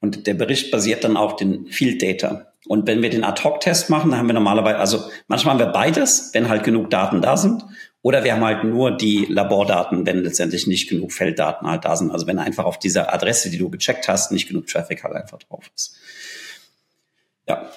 Und der Bericht basiert dann auf den Field-Data. Und wenn wir den Ad-Hoc-Test machen, dann haben wir normalerweise, also manchmal haben wir beides, wenn halt genug Daten da sind. Oder wir haben halt nur die Labordaten, wenn letztendlich nicht genug Felddaten halt da sind. Also wenn einfach auf dieser Adresse, die du gecheckt hast, nicht genug Traffic halt einfach drauf ist. Ja.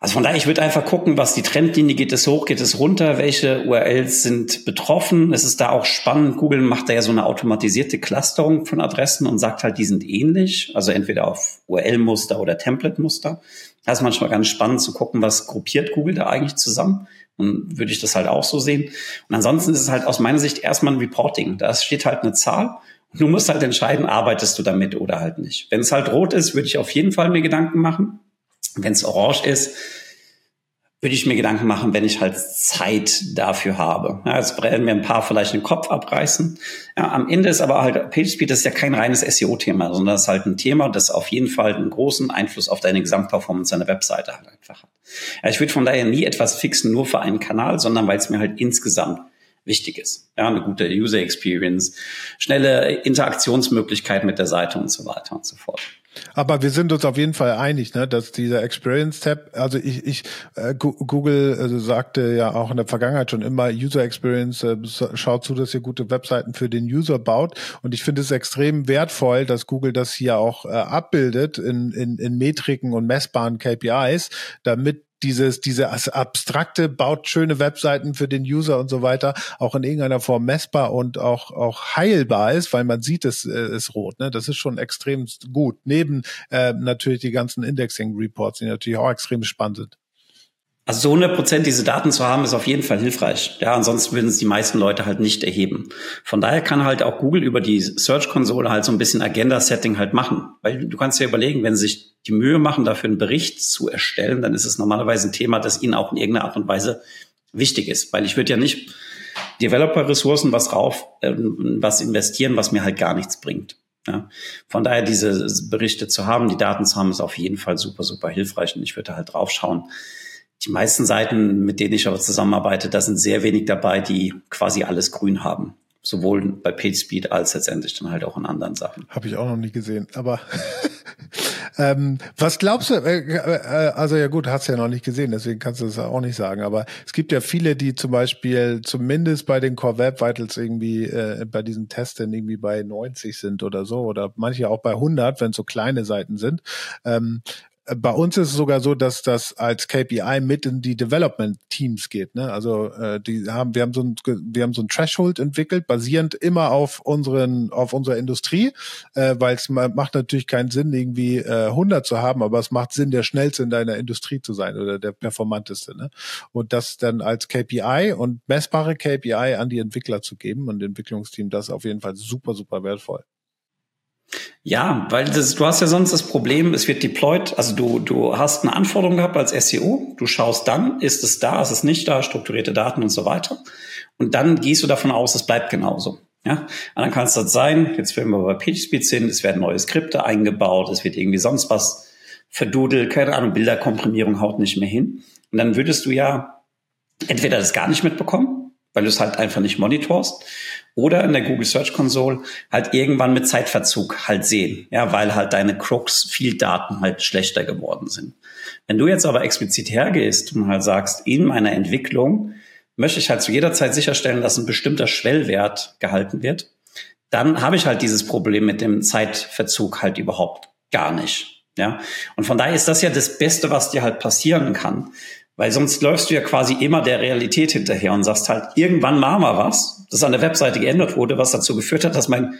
Also von daher, ich würde einfach gucken, was die Trendlinie geht es hoch, geht es runter, welche URLs sind betroffen. Es ist da auch spannend. Google macht da ja so eine automatisierte Clusterung von Adressen und sagt halt, die sind ähnlich. Also entweder auf URL-Muster oder Template-Muster. Das ist manchmal ganz spannend zu gucken, was gruppiert Google da eigentlich zusammen. Und würde ich das halt auch so sehen. Und ansonsten ist es halt aus meiner Sicht erstmal ein Reporting. Da steht halt eine Zahl und du musst halt entscheiden, arbeitest du damit oder halt nicht. Wenn es halt rot ist, würde ich auf jeden Fall mir Gedanken machen. Wenn es orange ist, würde ich mir Gedanken machen, wenn ich halt Zeit dafür habe. Ja, jetzt brennen mir ein paar vielleicht den Kopf abreißen. Ja, am Ende ist aber halt PageSpeed ist ja kein reines SEO-Thema, sondern das ist halt ein Thema, das auf jeden Fall einen großen Einfluss auf deine Gesamtperformance deiner Webseite halt einfach hat. Ja, ich würde von daher nie etwas fixen nur für einen Kanal, sondern weil es mir halt insgesamt wichtig ist. Ja, eine gute User Experience, schnelle Interaktionsmöglichkeit mit der Seite und so weiter und so fort. Aber wir sind uns auf jeden Fall einig, ne, dass dieser Experience Tab, also ich, ich äh, Google also sagte ja auch in der Vergangenheit schon immer, User Experience äh, schaut zu, dass ihr gute Webseiten für den User baut. Und ich finde es extrem wertvoll, dass Google das hier auch äh, abbildet in, in, in Metriken und messbaren KPIs, damit dieses, diese abstrakte, baut schöne Webseiten für den User und so weiter, auch in irgendeiner Form messbar und auch, auch heilbar ist, weil man sieht, es äh, ist rot. Ne? Das ist schon extrem gut. Neben äh, natürlich die ganzen Indexing-Reports, die natürlich auch extrem spannend sind. Also so 100 Prozent diese Daten zu haben, ist auf jeden Fall hilfreich. Ja, ansonsten würden es die meisten Leute halt nicht erheben. Von daher kann halt auch Google über die Search-Konsole halt so ein bisschen Agenda-Setting halt machen. Weil du kannst dir überlegen, wenn sie sich die Mühe machen, dafür einen Bericht zu erstellen, dann ist es normalerweise ein Thema, das ihnen auch in irgendeiner Art und Weise wichtig ist. Weil ich würde ja nicht Developer-Ressourcen was rauf, äh, was investieren, was mir halt gar nichts bringt. Ja. Von daher diese Berichte zu haben, die Daten zu haben, ist auf jeden Fall super, super hilfreich. Und ich würde halt drauf schauen, die meisten Seiten, mit denen ich aber zusammenarbeite, da sind sehr wenig dabei, die quasi alles grün haben. Sowohl bei PageSpeed als letztendlich dann halt auch in anderen Sachen. Habe ich auch noch nie gesehen. Aber ähm, was glaubst du? Äh, äh, also ja gut, hast ja noch nicht gesehen, deswegen kannst du das auch nicht sagen. Aber es gibt ja viele, die zum Beispiel zumindest bei den Core Web Vitals irgendwie äh, bei diesen Testen irgendwie bei 90 sind oder so oder manche auch bei 100, wenn es so kleine Seiten sind. Ähm, bei uns ist es sogar so, dass das als KPI mit in die Development Teams geht. Ne? Also äh, die haben, wir haben so ein, wir haben so ein Threshold entwickelt, basierend immer auf unseren, auf unserer Industrie, äh, weil es macht natürlich keinen Sinn, irgendwie äh, 100 zu haben, aber es macht Sinn, der schnellste in deiner Industrie zu sein oder der performanteste. Ne? Und das dann als KPI und messbare KPI an die Entwickler zu geben und Entwicklungsteam, das ist auf jeden Fall super, super wertvoll. Ja, weil das, du hast ja sonst das Problem, es wird deployed, also du, du hast eine Anforderung gehabt als SEO, du schaust dann, ist es da, ist es nicht da, strukturierte Daten und so weiter. Und dann gehst du davon aus, es bleibt genauso. Ja, und dann kann es das sein, jetzt werden wir bei PageSpeed sind, es werden neue Skripte eingebaut, es wird irgendwie sonst was verdudelt, keine Ahnung, Bilderkomprimierung haut nicht mehr hin. Und dann würdest du ja entweder das gar nicht mitbekommen, weil du es halt einfach nicht monitorst, oder in der Google Search Console halt irgendwann mit Zeitverzug halt sehen, ja, weil halt deine Crooks viel Daten halt schlechter geworden sind. Wenn du jetzt aber explizit hergehst und halt sagst, in meiner Entwicklung möchte ich halt zu jeder Zeit sicherstellen, dass ein bestimmter Schwellwert gehalten wird, dann habe ich halt dieses Problem mit dem Zeitverzug halt überhaupt gar nicht. Ja, und von daher ist das ja das Beste, was dir halt passieren kann. Weil sonst läufst du ja quasi immer der Realität hinterher und sagst halt, irgendwann machen wir was, das an der Webseite geändert wurde, was dazu geführt hat, dass mein,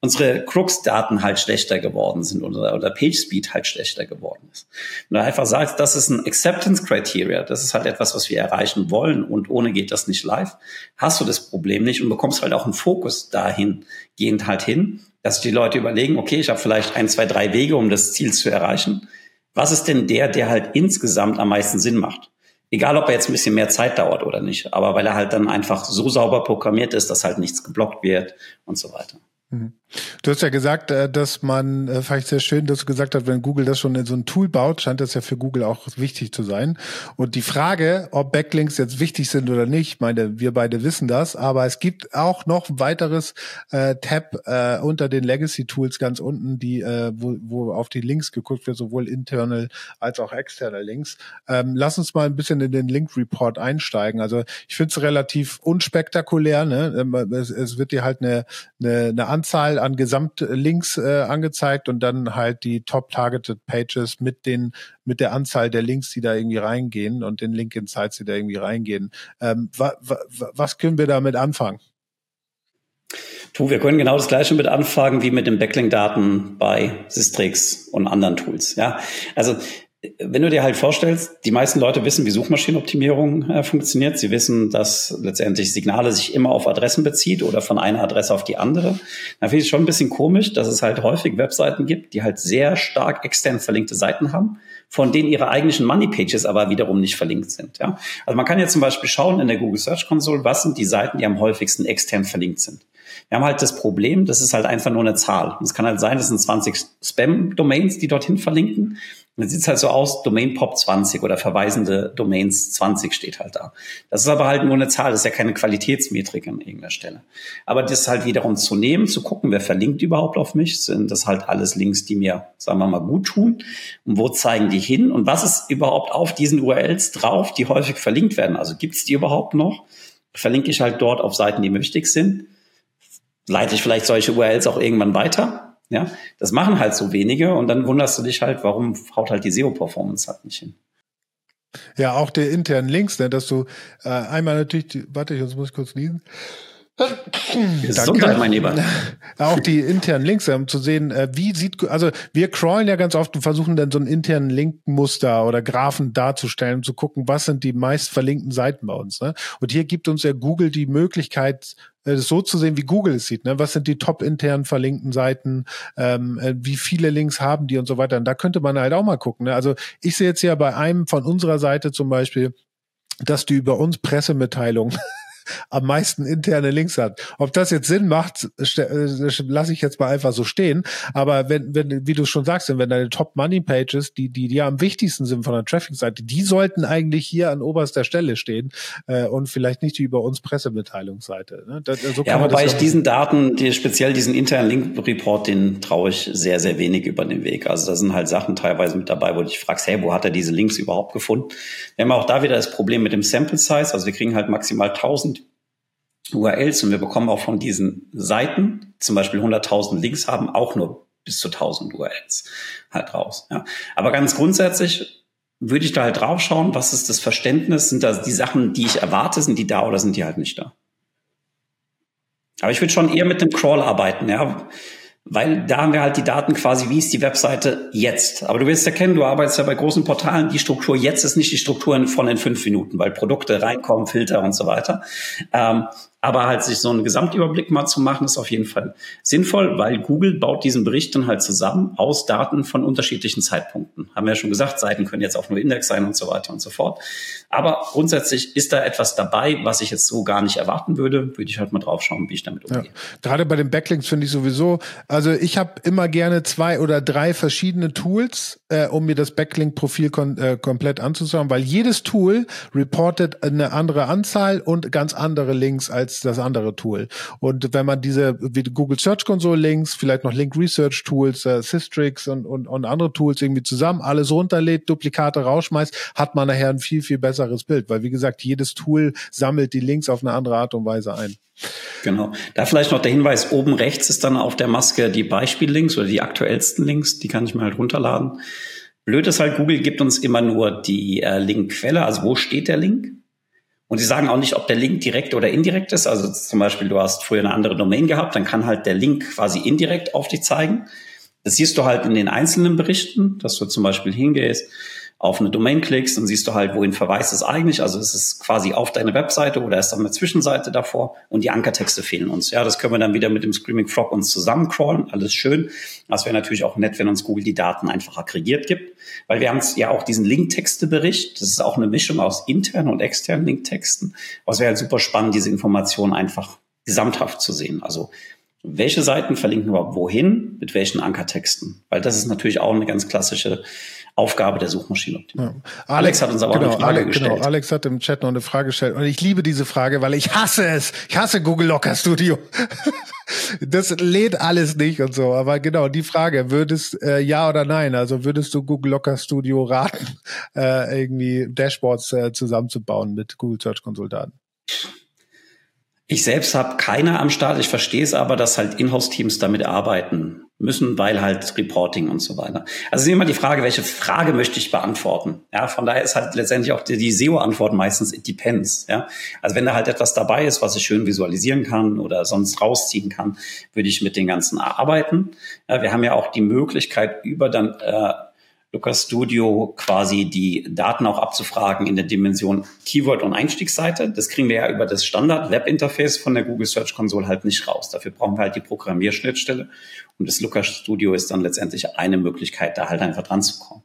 unsere Crux-Daten halt schlechter geworden sind oder, oder PageSpeed halt schlechter geworden ist. Und du einfach sagst, das ist ein Acceptance Criteria, das ist halt etwas, was wir erreichen wollen und ohne geht das nicht live, hast du das Problem nicht und bekommst halt auch einen Fokus dahin, gehend halt hin, dass die Leute überlegen, okay, ich habe vielleicht ein, zwei, drei Wege, um das Ziel zu erreichen. Was ist denn der, der halt insgesamt am meisten Sinn macht? Egal, ob er jetzt ein bisschen mehr Zeit dauert oder nicht, aber weil er halt dann einfach so sauber programmiert ist, dass halt nichts geblockt wird und so weiter. Mhm. Du hast ja gesagt, äh, dass man, äh, vielleicht sehr schön, dass du gesagt hast, wenn Google das schon in so ein Tool baut, scheint das ja für Google auch wichtig zu sein. Und die Frage, ob Backlinks jetzt wichtig sind oder nicht, ich meine, wir beide wissen das, aber es gibt auch noch ein weiteres äh, Tab äh, unter den Legacy Tools ganz unten, die, äh, wo, wo auf die Links geguckt wird, sowohl internal als auch externe Links. Ähm, lass uns mal ein bisschen in den Link Report einsteigen. Also ich finde es relativ unspektakulär. Ne? Ähm, es, es wird dir halt eine, eine, eine Anzahl an Gesamtlinks äh, angezeigt und dann halt die Top-Targeted Pages mit den mit der Anzahl der Links, die da irgendwie reingehen und den Link Insights, die da irgendwie reingehen. Ähm, wa, wa, was können wir damit anfangen? Tu, wir können genau das Gleiche mit anfangen wie mit den Backlink-Daten bei Sistrix und anderen Tools. Ja, also wenn du dir halt vorstellst, die meisten Leute wissen, wie Suchmaschinenoptimierung äh, funktioniert. Sie wissen, dass letztendlich Signale sich immer auf Adressen bezieht oder von einer Adresse auf die andere. Da finde ich es schon ein bisschen komisch, dass es halt häufig Webseiten gibt, die halt sehr stark extern verlinkte Seiten haben, von denen ihre eigentlichen Money Pages aber wiederum nicht verlinkt sind. Ja? Also man kann jetzt zum Beispiel schauen in der Google Search Console, was sind die Seiten, die am häufigsten extern verlinkt sind. Wir haben halt das Problem, das ist halt einfach nur eine Zahl. Es kann halt sein, das sind 20 Spam-Domains, die dorthin verlinken. Dann sieht es halt so aus, Domain Pop 20 oder verweisende Domains 20 steht halt da. Das ist aber halt nur eine Zahl, das ist ja keine Qualitätsmetrik an irgendeiner Stelle. Aber das halt wiederum zu nehmen, zu gucken, wer verlinkt überhaupt auf mich, sind das halt alles Links, die mir, sagen wir mal, gut tun. Und wo zeigen die hin? Und was ist überhaupt auf diesen URLs drauf, die häufig verlinkt werden? Also gibt es die überhaupt noch? Verlinke ich halt dort auf Seiten, die mir wichtig sind. Leite ich vielleicht solche URLs auch irgendwann weiter? Ja, das machen halt so wenige und dann wunderst du dich halt, warum haut halt die SEO-Performance halt nicht hin. Ja, auch der internen Links, ne, dass du äh, einmal natürlich, warte, jetzt muss ich kurz lesen. Gesundheit, mein Lieber. Auch die internen Links, um zu sehen, äh, wie sieht, also wir crawlen ja ganz oft und versuchen dann so einen internen Linkmuster oder Graphen darzustellen, um zu gucken, was sind die meist verlinkten Seiten bei uns. Ne? Und hier gibt uns ja Google die Möglichkeit, äh, so zu sehen, wie Google es sieht. Ne? Was sind die top intern verlinkten Seiten? Ähm, äh, wie viele Links haben die und so weiter? Und da könnte man halt auch mal gucken. Ne? Also ich sehe jetzt ja bei einem von unserer Seite zum Beispiel, dass die über uns Pressemitteilungen am meisten interne Links hat. Ob das jetzt Sinn macht, äh, lasse ich jetzt mal einfach so stehen. Aber wenn, wenn, wie du schon sagst, wenn deine Top Money Pages, die, die, die am wichtigsten sind von der Traffic-Seite, die sollten eigentlich hier an oberster Stelle stehen äh, und vielleicht nicht die über uns Pressemitteilungsseite. Ne? Das, so ja, wobei ich diesen Daten, die, speziell diesen internen Link-Report, den traue ich sehr, sehr wenig über den Weg. Also da sind halt Sachen teilweise mit dabei, wo du dich fragst, hey, wo hat er diese Links überhaupt gefunden? Wir haben auch da wieder das Problem mit dem Sample Size. Also wir kriegen halt maximal 1000 URLs und wir bekommen auch von diesen Seiten, zum Beispiel 100.000 Links haben, auch nur bis zu 1000 URLs halt raus. Ja. Aber ganz grundsätzlich würde ich da halt drauf schauen, was ist das Verständnis? Sind da die Sachen, die ich erwarte, sind die da oder sind die halt nicht da? Aber ich würde schon eher mit dem Crawl arbeiten, ja. Weil da haben wir halt die Daten quasi, wie ist die Webseite jetzt? Aber du wirst erkennen, du arbeitest ja bei großen Portalen, die Struktur jetzt ist nicht die Struktur von den fünf Minuten, weil Produkte reinkommen, Filter und so weiter. Ähm, aber halt sich so einen Gesamtüberblick mal zu machen, ist auf jeden Fall sinnvoll, weil Google baut diesen Bericht dann halt zusammen aus Daten von unterschiedlichen Zeitpunkten. Haben wir ja schon gesagt, Seiten können jetzt auch nur Index sein und so weiter und so fort. Aber grundsätzlich ist da etwas dabei, was ich jetzt so gar nicht erwarten würde. Würde ich halt mal drauf schauen, wie ich damit umgehe. Ja. Gerade bei den Backlinks finde ich sowieso, also ich habe immer gerne zwei oder drei verschiedene Tools, äh, um mir das Backlink-Profil kon äh, komplett anzuschauen, weil jedes Tool reportet eine andere Anzahl und ganz andere Links als als das andere Tool. Und wenn man diese Google Search Console Links, vielleicht noch Link Research Tools, äh, Systrix und, und, und andere Tools irgendwie zusammen alles runterlädt, Duplikate rausschmeißt, hat man nachher ein viel, viel besseres Bild. Weil wie gesagt, jedes Tool sammelt die Links auf eine andere Art und Weise ein. Genau. Da vielleicht noch der Hinweis, oben rechts ist dann auf der Maske die Beispiellinks oder die aktuellsten Links, die kann ich mir halt runterladen. Blöd ist halt, Google gibt uns immer nur die äh, Linkquelle, also wo steht der Link? Und sie sagen auch nicht, ob der Link direkt oder indirekt ist. Also zum Beispiel, du hast früher eine andere Domain gehabt, dann kann halt der Link quasi indirekt auf dich zeigen. Das siehst du halt in den einzelnen Berichten, dass du zum Beispiel hingehst, auf eine Domain klickst, dann siehst du halt, wohin verweist es eigentlich. Also ist es quasi auf deine Webseite oder ist da eine Zwischenseite davor und die Ankertexte fehlen uns. Ja, das können wir dann wieder mit dem Screaming Frog uns zusammencrawlen. Alles schön. Das wäre natürlich auch nett, wenn uns Google die Daten einfach aggregiert gibt, weil wir haben ja auch diesen Linktextebericht. Das ist auch eine Mischung aus internen und externen Linktexten. Was wäre halt super spannend, diese Informationen einfach gesamthaft zu sehen. Also welche Seiten verlinken überhaupt wohin, mit welchen Ankertexten? Weil das ist natürlich auch eine ganz klassische Aufgabe der Suchmaschinenoptimierung. Ja. Alex, Alex, hat uns aber genau, auch eine Frage Alex, gestellt. Genau, Alex hat im Chat noch eine Frage gestellt und ich liebe diese Frage, weil ich hasse es. Ich hasse Google Locker Studio. das lädt alles nicht und so. Aber genau, die Frage, würdest äh, ja oder nein, also würdest du Google Locker Studio raten, äh, irgendwie Dashboards äh, zusammenzubauen mit Google Search Konsultaten? Ich selbst habe keine am Start. Ich verstehe es aber, dass halt Inhouse-Teams damit arbeiten müssen, weil halt Reporting und so weiter. Also es ist immer die Frage, welche Frage möchte ich beantworten? Ja, von daher ist halt letztendlich auch die, die SEO-Antwort meistens it depends. Ja, also wenn da halt etwas dabei ist, was ich schön visualisieren kann oder sonst rausziehen kann, würde ich mit den ganzen arbeiten. Ja, wir haben ja auch die Möglichkeit über dann äh, Lucas Studio quasi die Daten auch abzufragen in der Dimension Keyword und Einstiegsseite. Das kriegen wir ja über das Standard Webinterface von der Google Search Console halt nicht raus. Dafür brauchen wir halt die Programmierschnittstelle und das Lucas Studio ist dann letztendlich eine Möglichkeit, da halt einfach dran zu kommen.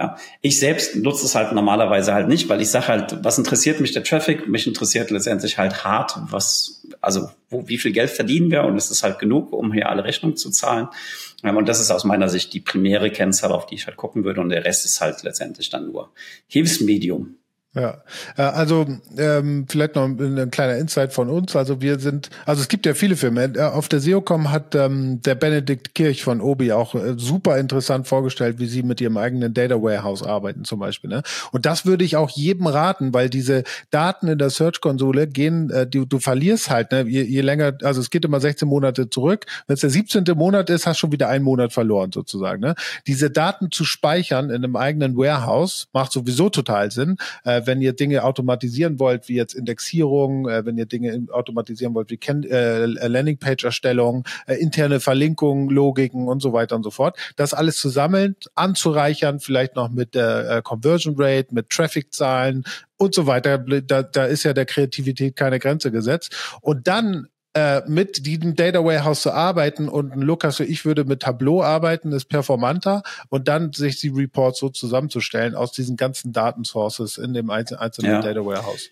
Ja. Ich selbst nutze es halt normalerweise halt nicht, weil ich sage halt, was interessiert mich der Traffic? Mich interessiert letztendlich halt hart, was, also wo, wie viel Geld verdienen wir und ist es halt genug, um hier alle Rechnungen zu zahlen? Und das ist aus meiner Sicht die primäre Kennzahl, auf die ich halt gucken würde und der Rest ist halt letztendlich dann nur Hilfsmedium. Ja, äh, also ähm, vielleicht noch ein, ein, kleiner Insight von uns. Also wir sind, also es gibt ja viele Filme. Äh, auf der SEOCom hat ähm, der Benedikt Kirch von Obi auch äh, super interessant vorgestellt, wie sie mit ihrem eigenen Data Warehouse arbeiten zum Beispiel. Ne? Und das würde ich auch jedem raten, weil diese Daten in der Search-Konsole gehen, äh, du, du verlierst halt, ne? je, je länger, also es geht immer 16 Monate zurück. Wenn es der 17. Monat ist, hast du schon wieder einen Monat verloren sozusagen. Ne? Diese Daten zu speichern in einem eigenen Warehouse macht sowieso total Sinn. Äh, wenn ihr Dinge automatisieren wollt, wie jetzt Indexierung, äh, wenn ihr Dinge automatisieren wollt, wie Ken äh, Landingpage-Erstellung, äh, interne Verlinkungen, Logiken und so weiter und so fort, das alles zu sammeln, anzureichern, vielleicht noch mit der äh, Conversion Rate, mit Traffic-Zahlen und so weiter. Da, da ist ja der Kreativität keine Grenze gesetzt. Und dann äh, mit diesem Data Warehouse zu arbeiten und Lukas, ich würde mit Tableau arbeiten, ist performanter und dann sich die Reports so zusammenzustellen aus diesen ganzen Datensources in dem einzelnen ja. Data Warehouse.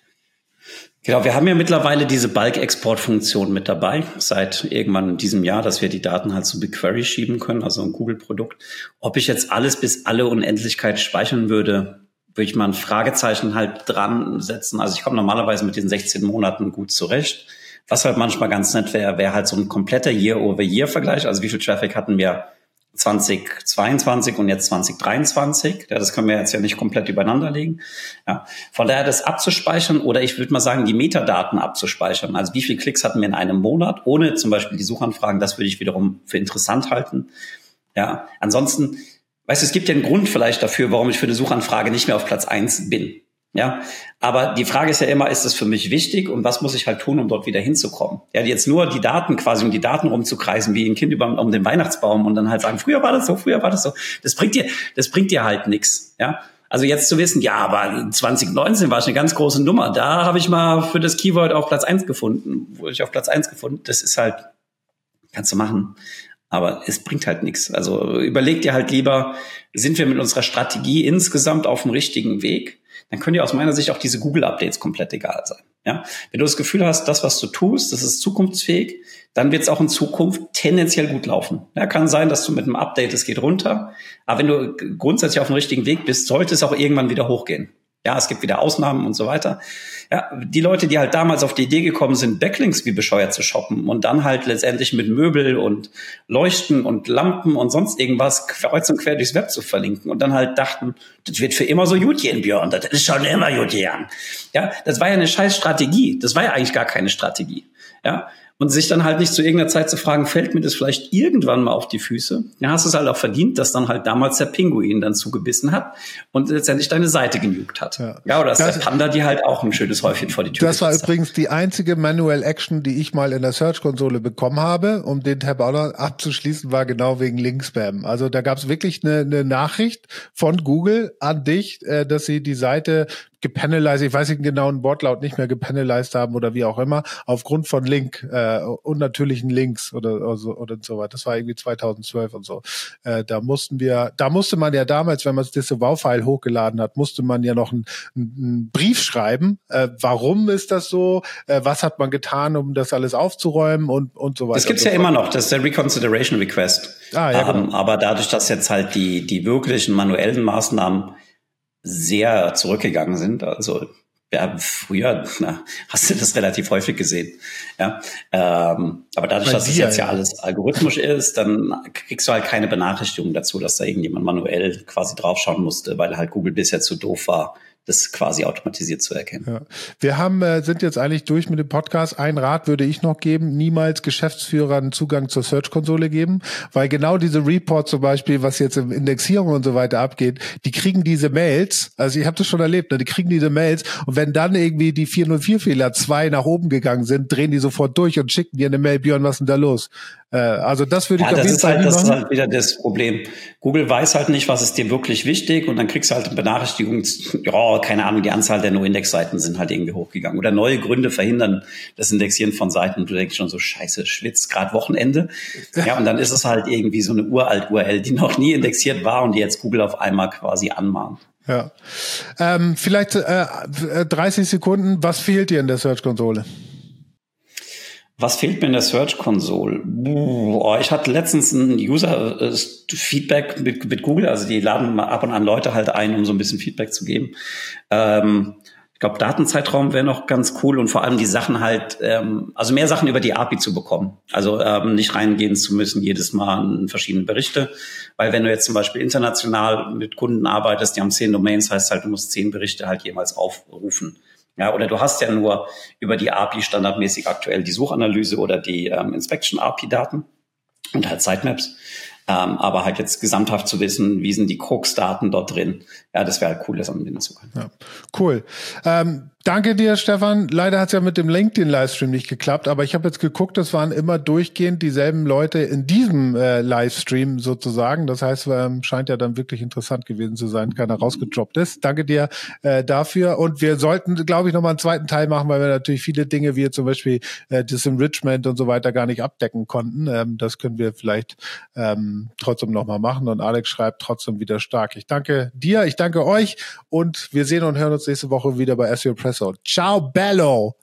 Genau, wir haben ja mittlerweile diese Bulk-Export-Funktion mit dabei, seit irgendwann in diesem Jahr, dass wir die Daten halt zu BigQuery schieben können, also ein Google-Produkt. Ob ich jetzt alles bis alle Unendlichkeit speichern würde, würde ich mal ein Fragezeichen halt dran setzen. Also ich komme normalerweise mit den 16 Monaten gut zurecht. Was halt manchmal ganz nett wäre, wäre halt so ein kompletter Year-over-Year-Vergleich. Also wie viel Traffic hatten wir 2022 und jetzt 2023. Ja, das können wir jetzt ja nicht komplett übereinander legen. Ja, von daher das abzuspeichern oder ich würde mal sagen, die Metadaten abzuspeichern. Also wie viele Klicks hatten wir in einem Monat, ohne zum Beispiel die Suchanfragen, das würde ich wiederum für interessant halten. Ja, ansonsten, weißt du, es gibt ja einen Grund vielleicht dafür, warum ich für eine Suchanfrage nicht mehr auf Platz eins bin. Ja, aber die Frage ist ja immer, ist das für mich wichtig und was muss ich halt tun, um dort wieder hinzukommen? Ja, jetzt nur die Daten quasi, um die Daten rumzukreisen, wie ein Kind über, um den Weihnachtsbaum und dann halt sagen, früher war das so, früher war das so. Das bringt dir, das bringt dir halt nichts. Ja, also jetzt zu wissen, ja, aber 2019 war es eine ganz große Nummer. Da habe ich mal für das Keyword auf Platz eins gefunden, wurde ich auf Platz eins gefunden. Das ist halt, kannst du machen. Aber es bringt halt nichts. Also überleg dir halt lieber, sind wir mit unserer Strategie insgesamt auf dem richtigen Weg? Dann können dir aus meiner Sicht auch diese Google-Updates komplett egal sein. Ja? Wenn du das Gefühl hast, das, was du tust, das ist zukunftsfähig, dann wird es auch in Zukunft tendenziell gut laufen. Ja, kann sein, dass du mit einem Update, es geht runter, aber wenn du grundsätzlich auf dem richtigen Weg bist, sollte es auch irgendwann wieder hochgehen. Ja, es gibt wieder Ausnahmen und so weiter. Ja, die Leute, die halt damals auf die Idee gekommen sind, Backlinks wie bescheuert zu shoppen und dann halt letztendlich mit Möbel und Leuchten und Lampen und sonst irgendwas kreuz und quer durchs Web zu verlinken und dann halt dachten, das wird für immer so gut gehen, Björn, das ist schon immer gut gehen. Ja, das war ja eine scheiß Strategie. Das war ja eigentlich gar keine Strategie. Ja, und sich dann halt nicht zu irgendeiner Zeit zu fragen, fällt mir das vielleicht irgendwann mal auf die Füße? Ja, hast es halt auch verdient, dass dann halt damals der Pinguin dann zugebissen hat und letztendlich deine Seite genugt hat. Ja, ja oder dass das, der Panda dir halt auch ein schönes Häufchen vor die Tür Das war übrigens hat. die einzige Manual Action, die ich mal in der Search-Konsole bekommen habe, um den Tab auch noch abzuschließen, war genau wegen Linkspam. Also da gab es wirklich eine, eine Nachricht von Google an dich, äh, dass sie die Seite gepanelized, ich weiß nicht genau einen Wortlaut nicht mehr gepanelized haben oder wie auch immer, aufgrund von Link, äh, unnatürlichen Links oder, oder, so, oder so weiter. Das war irgendwie 2012 und so. Äh, da mussten wir, da musste man ja damals, wenn man das Wow-File hochgeladen hat, musste man ja noch einen, einen Brief schreiben. Äh, warum ist das so? Äh, was hat man getan, um das alles aufzuräumen und, und so weiter. Das gibt's so ja immer noch, das ist der Reconsideration Request. Ah, ja, genau. ähm, aber dadurch, dass jetzt halt die, die wirklichen manuellen Maßnahmen sehr zurückgegangen sind. Also ja, früher na, hast du das relativ häufig gesehen. Ja, ähm, aber dadurch, Bei dass es jetzt ja alles algorithmisch ist, dann kriegst du halt keine Benachrichtigung dazu, dass da irgendjemand manuell quasi draufschauen musste, weil halt Google bisher zu doof war, das quasi automatisiert zu erkennen. Ja. Wir haben, äh, sind jetzt eigentlich durch mit dem Podcast. Ein Rat würde ich noch geben, niemals Geschäftsführern Zugang zur Search-Konsole geben, weil genau diese Reports zum Beispiel, was jetzt im Indexierung und so weiter abgeht, die kriegen diese Mails, also ich habe das schon erlebt, ne, die kriegen diese Mails und wenn dann irgendwie die 404-Fehler zwei nach oben gegangen sind, drehen die sofort durch und schicken dir eine Mail, Björn, was ist denn da los? Äh, also das würde ich ja, das ist halt, Das ist halt wieder das Problem. Google weiß halt nicht, was ist dir wirklich wichtig und dann kriegst du halt eine Benachrichtigung, ja, keine Ahnung, die Anzahl der No-Index-Seiten sind halt irgendwie hochgegangen. Oder neue Gründe verhindern das Indexieren von Seiten und du denkst schon so, scheiße, schwitzt gerade Wochenende. Ja, und dann ist es halt irgendwie so eine uralt URL, die noch nie indexiert war und die jetzt Google auf einmal quasi anmahnt. Ja. Ähm, vielleicht äh, 30 Sekunden, was fehlt dir in der Search-Konsole? Was fehlt mir in der Search Console? Boah, ich hatte letztens ein User-Feedback mit, mit, Google, also die laden ab und an Leute halt ein, um so ein bisschen Feedback zu geben. Ähm, ich glaube, Datenzeitraum wäre noch ganz cool und vor allem die Sachen halt, ähm, also mehr Sachen über die API zu bekommen. Also ähm, nicht reingehen zu müssen jedes Mal in verschiedene Berichte. Weil wenn du jetzt zum Beispiel international mit Kunden arbeitest, die haben zehn Domains, heißt halt, du musst zehn Berichte halt jemals aufrufen. Ja, oder du hast ja nur über die API standardmäßig aktuell die Suchanalyse oder die ähm, Inspection API Daten und halt Sitemaps. Ähm, aber halt jetzt gesamthaft zu wissen, wie sind die Krux-Daten dort drin. Ja, das wäre halt cool, das anbinden zu können. Ja, cool. Ähm, Danke dir, Stefan. Leider hat es ja mit dem LinkedIn-Livestream nicht geklappt, aber ich habe jetzt geguckt, es waren immer durchgehend dieselben Leute in diesem äh, Livestream sozusagen. Das heißt, ähm, scheint ja dann wirklich interessant gewesen zu sein, keiner rausgedroppt ist. Danke dir äh, dafür. Und wir sollten, glaube ich, nochmal einen zweiten Teil machen, weil wir natürlich viele Dinge wie zum Beispiel äh, das Enrichment und so weiter gar nicht abdecken konnten. Ähm, das können wir vielleicht ähm, trotzdem nochmal machen. Und Alex schreibt trotzdem wieder stark. Ich danke dir, ich danke euch und wir sehen und hören uns nächste Woche wieder bei SEO Press Ciao, bello!